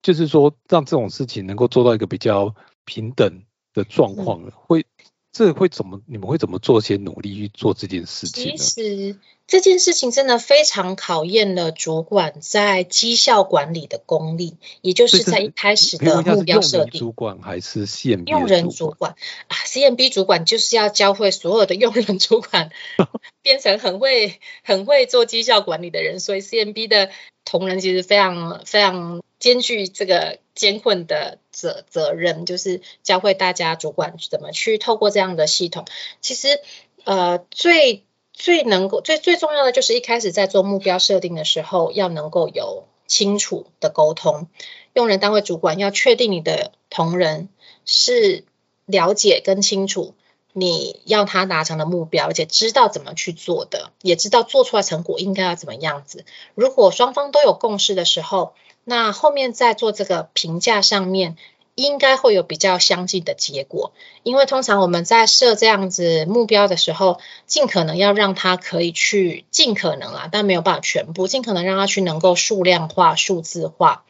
就是说让这种事情能够做到一个比较平等的状况呢？会这会怎么？你们会怎么做些努力去做这件事情其呢？实这件事情真的非常考验了主管在绩效管理的功力，也就是在一开始的目标设定。主管还是 CMB 用人主管啊，CMB 主管就是要教会所有的用人主管 变成很会很会做绩效管理的人，所以 CMB 的同仁其实非常非常兼具这个艰困的责责任，就是教会大家主管怎么去透过这样的系统。其实呃最最能够最最重要的就是一开始在做目标设定的时候，要能够有清楚的沟通。用人单位主管要确定你的同仁是了解跟清楚你要他达成的目标，而且知道怎么去做的，也知道做出来成果应该要怎么样子。如果双方都有共识的时候，那后面在做这个评价上面，应该会有比较相近的结果。因为通常我们在设这样子目标的时候，尽可能要让他可以去尽可能啊，但没有办法全部，尽可能让他去能够数量化、数字化。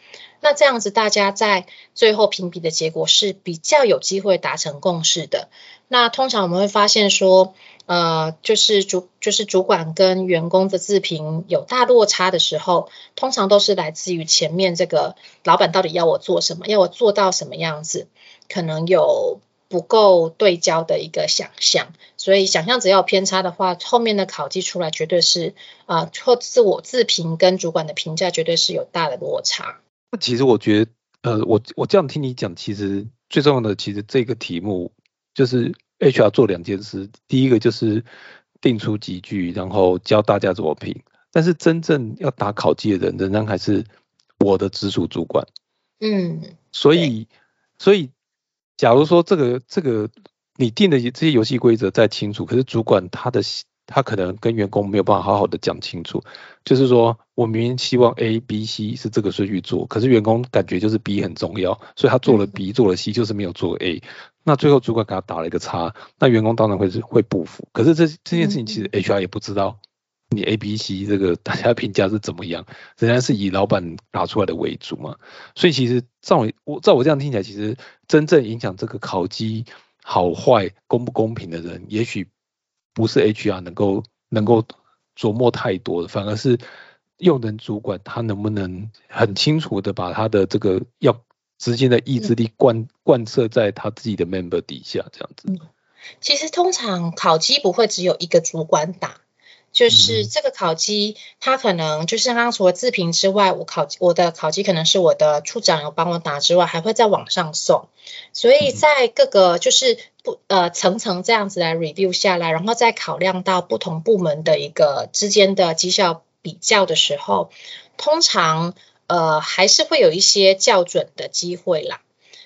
那这样子，大家在最后评比的结果是比较有机会达成共识的。那通常我们会发现说，呃，就是主就是主管跟员工的自评有大落差的时候，通常都是来自于前面这个老板到底要我做什么，要我做到什么样子，可能有不够对焦的一个想象，所以想象只要有偏差的话，后面的考绩出来绝对是啊，或自我自评跟主管的评价绝对是有大的落差。那其实我觉得，呃，我我这样听你讲，其实最重要的，其实这个题目就是 HR 做两件事，第一个就是定出几句，然后教大家怎么评，但是真正要打考绩的人，仍然还是我的直属主管。嗯，所以，所以，假如说这个这个你定的这些游戏规则再清楚，可是主管他的他可能跟员工没有办法好好的讲清楚，就是说我明明希望 A、B、C 是这个顺序做，可是员工感觉就是 B 很重要，所以他做了 B 做了 C，就是没有做 A，那最后主管给他打了一个叉，那员工当然会是会不服，可是这这件事情其实 HR 也不知道。你 A、B、C 这个大家评价是怎么样？仍然是以老板打出来的为主嘛？所以其实照我我照我这样听起来，其实真正影响这个考绩好坏、公不公平的人，也许不是 HR 能够能够琢磨太多的，反而是用人主管他能不能很清楚的把他的这个要直接的意志力贯贯彻在他自己的 member 底下这样子。其实通常考绩不会只有一个主管打。就是这个考绩，他可能就是刚刚除了自评之外，我考我的考绩可能是我的处长有帮我打之外，还会在网上送。所以在各个就是不呃层层这样子来 review 下来，然后再考量到不同部门的一个之间的绩效比较的时候，通常呃还是会有一些校准的机会啦。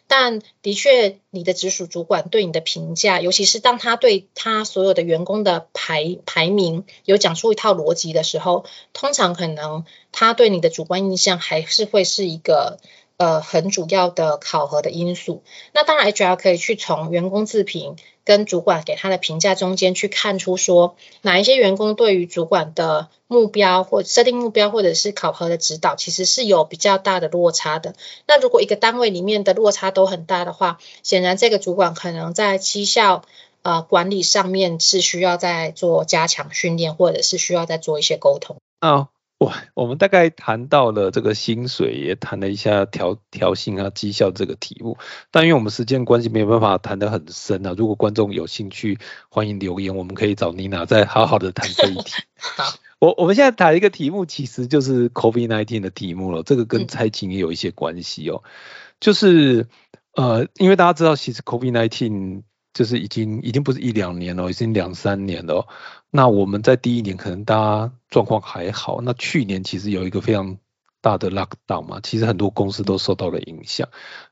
但的确，你的直属主管对你的评价，尤其是当他对他所有的员工的排排名有讲出一套逻辑的时候，通常可能他对你的主观印象还是会是一个。呃，很主要的考核的因素。那当然，HR 可以去从员工自评跟主管给他的评价中间去看出，说哪一些员工对于主管的目标或设定目标，或者是考核的指导，其实是有比较大的落差的。那如果一个单位里面的落差都很大的话，显然这个主管可能在绩效呃管理上面是需要在做加强训练，或者是需要再做一些沟通。啊。我我们大概谈到了这个薪水，也谈了一下调调薪啊、绩效这个题目。但因为我们时间关系，没有办法谈得很深啊。如果观众有兴趣，欢迎留言，我们可以找妮娜再好好的谈这一题。好，我我们现在谈一个题目，其实就是 COVID-19 的题目了。这个跟财经也有一些关系哦。就是呃，因为大家知道，其实 COVID-19 就是已经已经不是一两年了，已经两三年了。那我们在第一年可能大家状况还好，那去年其实有一个非常大的 lockdown 嘛，其实很多公司都受到了影响。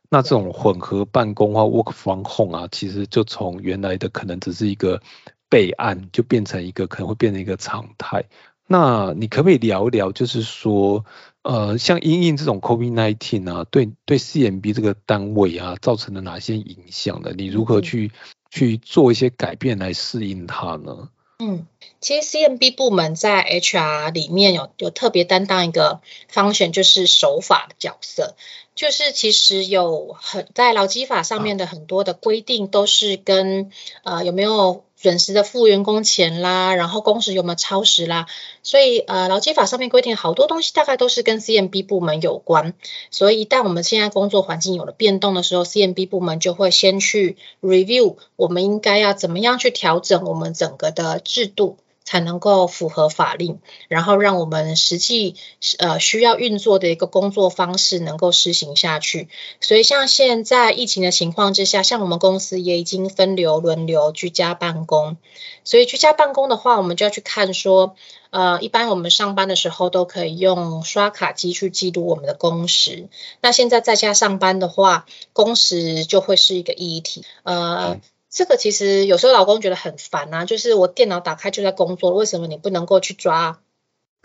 那这种混合办公啊，work from home 啊，其实就从原来的可能只是一个备案，就变成一个可能会变成一个常态。那你可不可以聊一聊，就是说，呃，像因应这种 COVID-19 啊，对对 CMB 这个单位啊，造成了哪些影响呢？你如何去去做一些改变来适应它呢？嗯，其实 CMB 部门在 HR 里面有有特别担当一个方选，就是守法的角色，就是其实有很在劳基法上面的很多的规定都是跟呃有没有。准时的付员工钱啦，然后工时有没有超时啦？所以呃，劳基法上面规定好多东西，大概都是跟 CMB 部门有关。所以一旦我们现在工作环境有了变动的时候，CMB 部门就会先去 review，我们应该要怎么样去调整我们整个的制度。才能够符合法令，然后让我们实际呃需要运作的一个工作方式能够实行下去。所以像现在疫情的情况之下，像我们公司也已经分流轮流居家办公。所以居家办公的话，我们就要去看说，呃，一般我们上班的时候都可以用刷卡机去记录我们的工时。那现在在家上班的话，工时就会是一个议题，呃。这个其实有时候老公觉得很烦啊，就是我电脑打开就在工作，为什么你不能够去抓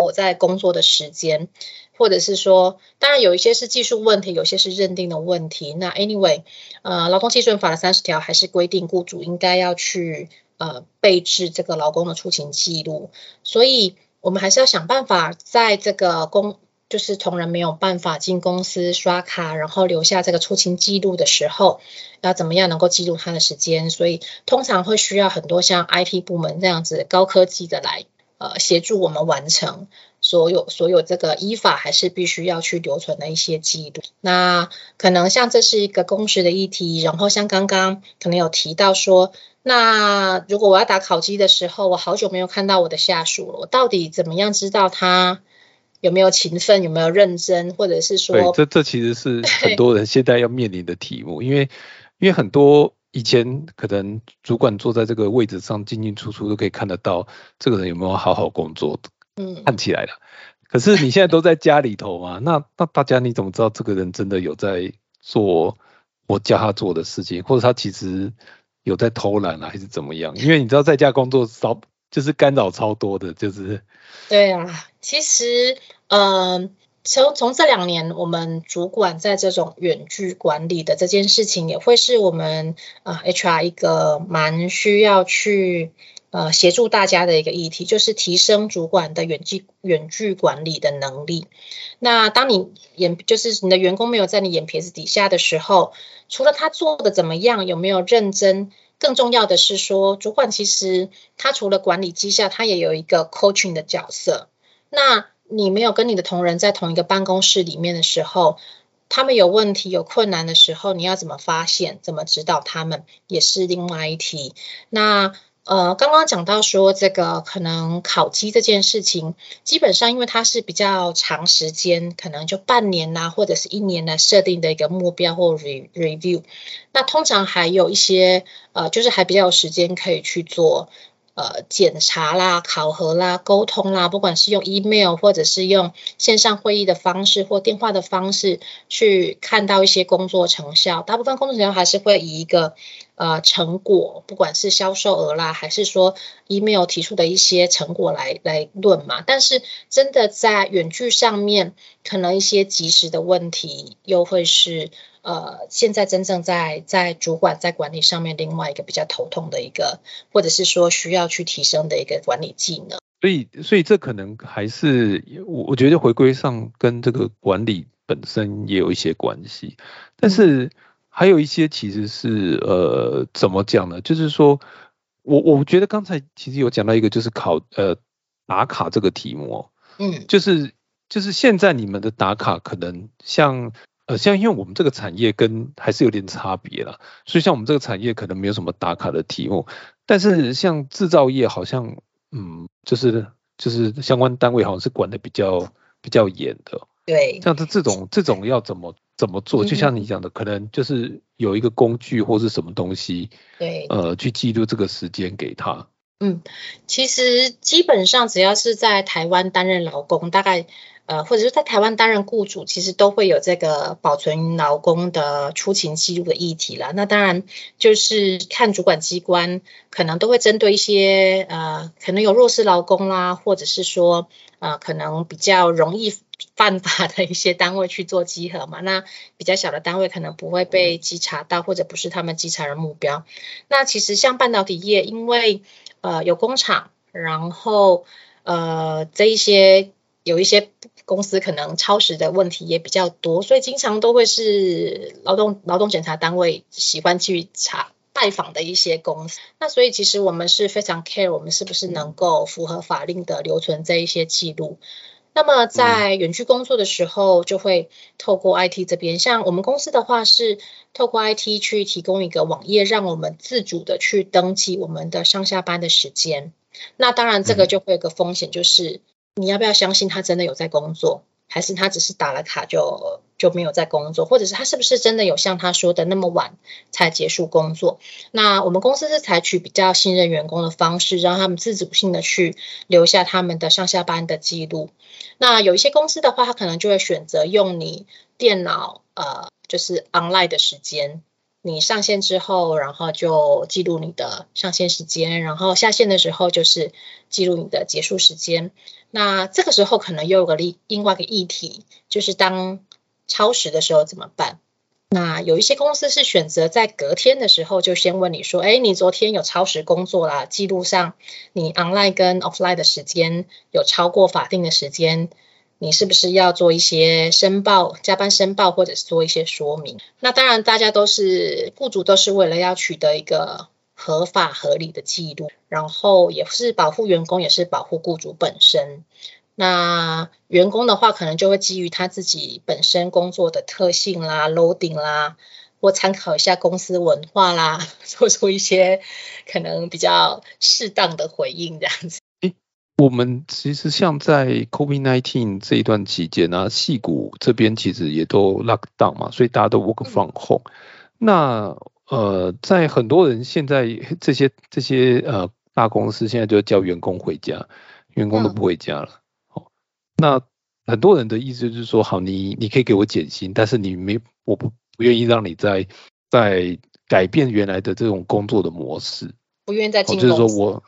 我在工作的时间？或者是说，当然有一些是技术问题，有些是认定的问题。那 anyway，呃，劳动基准法的三十条还是规定雇主应该要去呃备置这个劳工的出勤记录，所以我们还是要想办法在这个工。就是同仁没有办法进公司刷卡，然后留下这个出勤记录的时候，要怎么样能够记录他的时间？所以通常会需要很多像 IT 部门这样子高科技的来呃协助我们完成所有所有这个依法还是必须要去留存的一些记录。那可能像这是一个公时的议题，然后像刚刚可能有提到说，那如果我要打考绩的时候，我好久没有看到我的下属了，我到底怎么样知道他有没有勤奋，有没有认真，或者是说，这这其实是很多人现在要面临的题目，因为因为很多。以前可能主管坐在这个位置上进进出出都可以看得到这个人有没有好好工作，嗯，看起来的。可是你现在都在家里头嘛，那那大家你怎么知道这个人真的有在做我叫他做的事情，或者他其实有在偷懒啊，还是怎么样？因为你知道在家工作少就是干扰超多的，就是。对啊，其实嗯。从从这两年，我们主管在这种远距管理的这件事情，也会是我们啊 HR 一个蛮需要去呃协助大家的一个议题，就是提升主管的远距远距管理的能力。那当你眼就是你的员工没有在你眼皮子底下的时候，除了他做的怎么样，有没有认真，更重要的是说，主管其实他除了管理绩效，他也有一个 coaching 的角色。那你没有跟你的同仁在同一个办公室里面的时候，他们有问题、有困难的时候，你要怎么发现、怎么指导他们，也是另外一题。那呃，刚刚讲到说这个可能考绩这件事情，基本上因为它是比较长时间，可能就半年呐，或者是一年来设定的一个目标或 re review。那通常还有一些呃，就是还比较有时间可以去做。呃，检查啦、考核啦、沟通啦，不管是用 email 或者是用线上会议的方式或电话的方式去看到一些工作成效，大部分工作成效还是会以一个呃成果，不管是销售额啦，还是说 email 提出的一些成果来来论嘛。但是真的在远距上面，可能一些及时的问题又会是。呃，现在真正在在主管在管理上面，另外一个比较头痛的一个，或者是说需要去提升的一个管理技能。所以，所以这可能还是我我觉得回归上跟这个管理本身也有一些关系。但是还有一些其实是呃，怎么讲呢？就是说我我觉得刚才其实有讲到一个，就是考呃打卡这个题目，嗯，就是就是现在你们的打卡可能像。呃，像因为我们这个产业跟还是有点差别了，所以像我们这个产业可能没有什么打卡的题目，但是像制造业好像，嗯，就是就是相关单位好像是管的比较比较严的。对，像这这种这种要怎么怎么做？就像你讲的，可能就是有一个工具或是什么东西，对，呃，去记录这个时间给他。嗯，其实基本上只要是在台湾担任劳工，大概。呃，或者是在台湾担任雇主，其实都会有这个保存劳工的出勤记录的议题了。那当然就是看主管机关，可能都会针对一些呃，可能有弱势劳工啦，或者是说呃，可能比较容易犯法的一些单位去做稽核嘛。那比较小的单位可能不会被稽查到，或者不是他们稽查的目标。那其实像半导体业，因为呃有工厂，然后呃这一些。有一些公司可能超时的问题也比较多，所以经常都会是劳动劳动检查单位喜欢去查拜访的一些公司。那所以其实我们是非常 care 我们是不是能够符合法令的留存这一些记录。那么在远距工作的时候，就会透过 IT 这边，像我们公司的话是透过 IT 去提供一个网页，让我们自主的去登记我们的上下班的时间。那当然这个就会有个风险，就是。你要不要相信他真的有在工作，还是他只是打了卡就就没有在工作，或者是他是不是真的有像他说的那么晚才结束工作？那我们公司是采取比较信任员工的方式，让他们自主性的去留下他们的上下班的记录。那有一些公司的话，他可能就会选择用你电脑呃，就是 online 的时间。你上线之后，然后就记录你的上线时间，然后下线的时候就是记录你的结束时间。那这个时候可能又有个另另外一个议题，就是当超时的时候怎么办？那有一些公司是选择在隔天的时候就先问你说，哎，你昨天有超时工作啦？记录上你 online 跟 offline 的时间有超过法定的时间。你是不是要做一些申报、加班申报，或者是做一些说明？那当然，大家都是雇主，都是为了要取得一个合法合理的记录，然后也是保护员工，也是保护雇主本身。那员工的话，可能就会基于他自己本身工作的特性啦、loading 啦，或参考一下公司文化啦，做出一些可能比较适当的回应，这样子。我们其实像在 COVID-19 这一段期间呢，戏谷这边其实也都 lock down 嘛，所以大家都 work from home。那呃，在很多人现在这些这些呃大公司现在就叫员工回家，员工都不回家了。哦，那很多人的意思就是说，好，你你可以给我减薪，但是你没我不不愿意让你在在改变原来的这种工作的模式，不愿意再进就是说我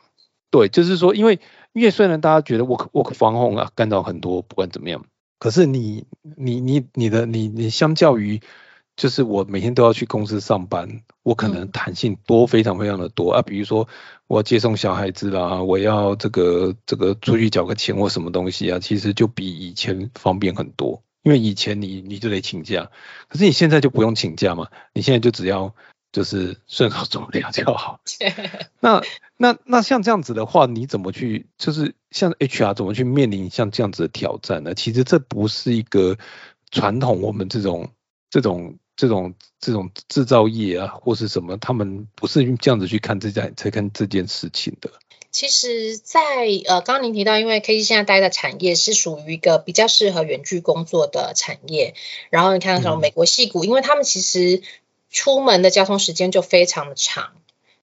对，就是说因为。因为虽然大家觉得 work work 防控啊干扰很多，不管怎么样，可是你你你你的你你相较于就是我每天都要去公司上班，我可能弹性多非常非常的多啊。比如说我要接送小孩子啦，我要这个这个出去缴个钱或什么东西啊，其实就比以前方便很多。因为以前你你就得请假，可是你现在就不用请假嘛，你现在就只要。就是顺手做掉就好。那那那像这样子的话，你怎么去？就是像 HR 怎么去面临像这样子的挑战呢？其实这不是一个传统我们这种这种这种这种制造业啊，或是什么，他们不是这样子去看这件才看这件事情的。其实，在呃，刚刚您提到，因为 K C 现在待的产业是属于一个比较适合远距工作的产业，然后你看什么美国戏股，因为他们其实。出门的交通时间就非常的长，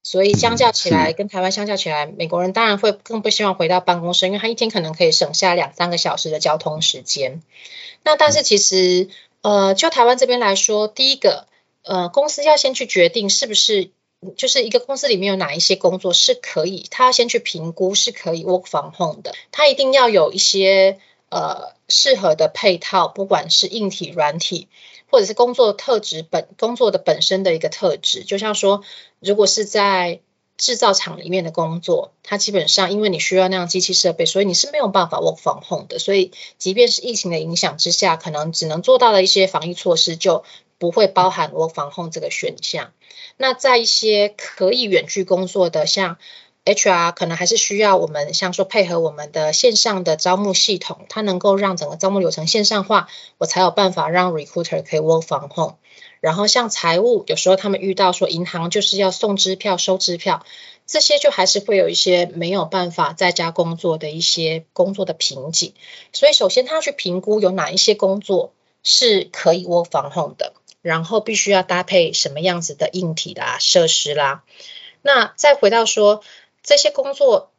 所以相较起来，跟台湾相较起来，美国人当然会更不希望回到办公室，因为他一天可能可以省下两三个小时的交通时间。那但是其实，呃，就台湾这边来说，第一个，呃，公司要先去决定是不是，就是一个公司里面有哪一些工作是可以，他要先去评估是可以 work from home 的，他一定要有一些呃适合的配套，不管是硬体、软体。或者是工作特质本工作的本身的一个特质，就像说，如果是在制造厂里面的工作，它基本上因为你需要那样机器设备，所以你是没有办法 work from home 的。所以，即便是疫情的影响之下，可能只能做到的一些防疫措施，就不会包含 work from home 这个选项。那在一些可以远距工作的，像 HR 可能还是需要我们，像说配合我们的线上的招募系统，它能够让整个招募流程线上化，我才有办法让 recruiter 可以 work from home。然后像财务，有时候他们遇到说银行就是要送支票、收支票，这些就还是会有一些没有办法在家工作的一些工作的瓶颈。所以首先他要去评估有哪一些工作是可以 work from home 的，然后必须要搭配什么样子的硬体啦、设施啦。那再回到说。这些工作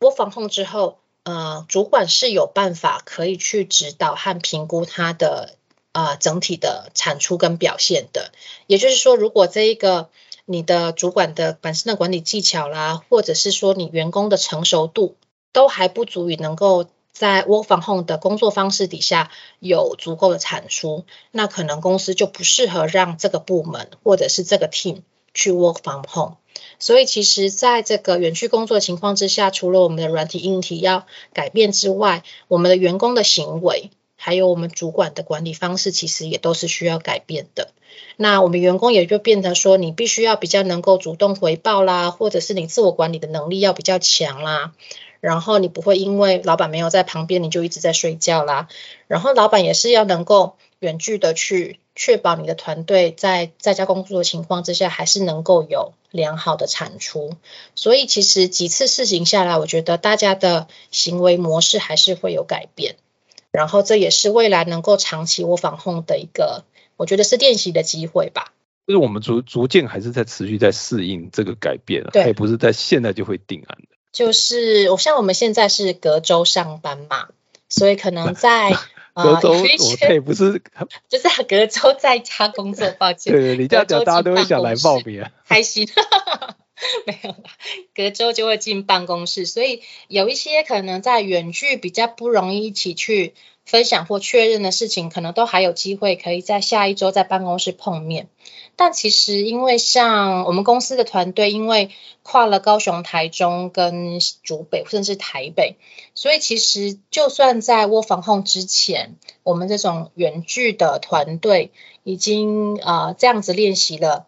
我防控之后，呃，主管是有办法可以去指导和评估他的啊整体的产出跟表现的。也就是说，如果这一个你的主管的本身的管理技巧啦，或者是说你员工的成熟度都还不足以能够在 work from home 的工作方式底下有足够的产出，那可能公司就不适合让这个部门或者是这个 team 去 work from home。所以其实，在这个远距工作情况之下，除了我们的软体硬体要改变之外，我们的员工的行为，还有我们主管的管理方式，其实也都是需要改变的。那我们员工也就变得说，你必须要比较能够主动回报啦，或者是你自我管理的能力要比较强啦。然后你不会因为老板没有在旁边，你就一直在睡觉啦。然后老板也是要能够远距的去。确保你的团队在在家工作的情况之下，还是能够有良好的产出。所以其实几次试行下来，我觉得大家的行为模式还是会有改变。然后这也是未来能够长期我防控的一个，我觉得是练习的机会吧。就是我们逐逐渐还是在持续在适应这个改变，对，不是在现在就会定案的。就是我像我们现在是隔周上班嘛，所以可能在。隔周我配不是，就是 隔周在家工作，抱歉。对对，你这样讲大家都会想来报名，开心。没有啦，隔周就会进办公室，所以有一些可能在远距比较不容易一起去分享或确认的事情，可能都还有机会可以在下一周在办公室碰面。但其实因为像我们公司的团队，因为跨了高雄、台中跟竹北，甚至台北，所以其实就算在窝防控之前，我们这种远距的团队已经呃这样子练习了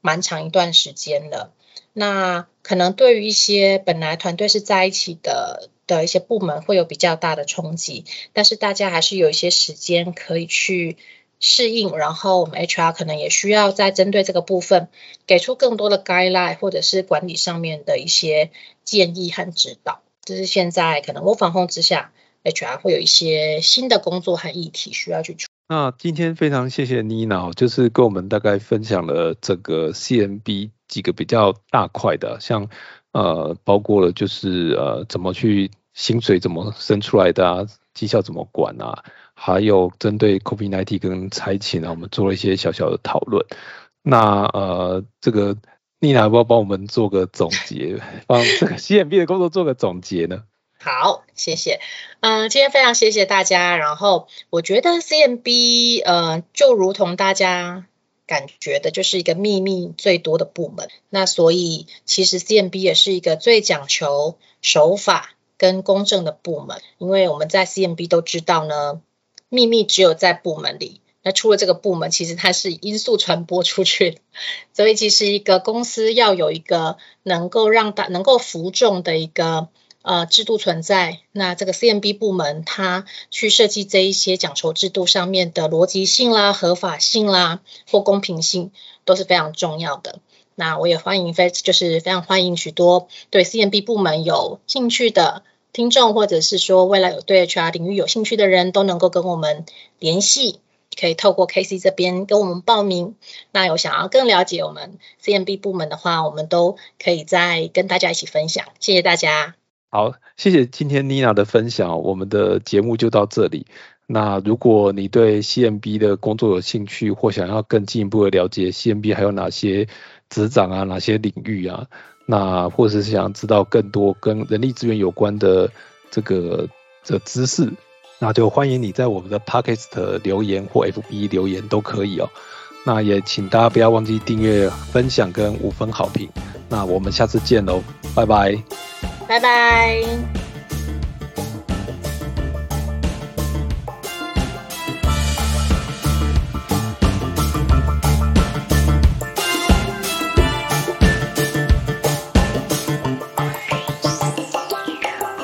蛮长一段时间了。那可能对于一些本来团队是在一起的的一些部门会有比较大的冲击，但是大家还是有一些时间可以去适应，然后我们 HR 可能也需要在针对这个部分给出更多的 guideline 或者是管理上面的一些建议和指导。这是现在可能我防控之下，HR 会有一些新的工作和议题需要去处理那今天非常谢谢妮娜，就是跟我们大概分享了这个 CMB 几个比较大块的，像呃包括了就是呃怎么去薪水怎么生出来的啊，绩效怎么管啊，还有针对 COVID-19 跟财企呢，我们做了一些小小的讨论。那呃这个妮娜要不要帮我们做个总结，帮这个 CMB 的工作做个总结呢？好，谢谢。嗯，今天非常谢谢大家。然后我觉得 CMB 呃，就如同大家感觉的，就是一个秘密最多的部门。那所以其实 CMB 也是一个最讲求手法跟公正的部门。因为我们在 CMB 都知道呢，秘密只有在部门里。那出了这个部门，其实它是音速传播出去。所以其实一个公司要有一个能够让大能够服众的一个。呃，制度存在，那这个 CMB 部门它去设计这一些讲求制度上面的逻辑性啦、合法性啦或公平性都是非常重要的。那我也欢迎非就是非常欢迎许多对 CMB 部门有兴趣的听众，或者是说未来有对 HR 领域有兴趣的人都能够跟我们联系，可以透过 KC 这边跟我们报名。那有想要更了解我们 CMB 部门的话，我们都可以再跟大家一起分享。谢谢大家。好，谢谢今天妮娜的分享，我们的节目就到这里。那如果你对 CMB 的工作有兴趣，或想要更进一步的了解 CMB 还有哪些职掌啊、哪些领域啊，那或是想知道更多跟人力资源有关的这个的知识，那就欢迎你在我们的 Podcast 留言或 FB 留言都可以哦。那也请大家不要忘记订阅、分享跟五分好评。那我们下次见喽，拜拜。拜拜。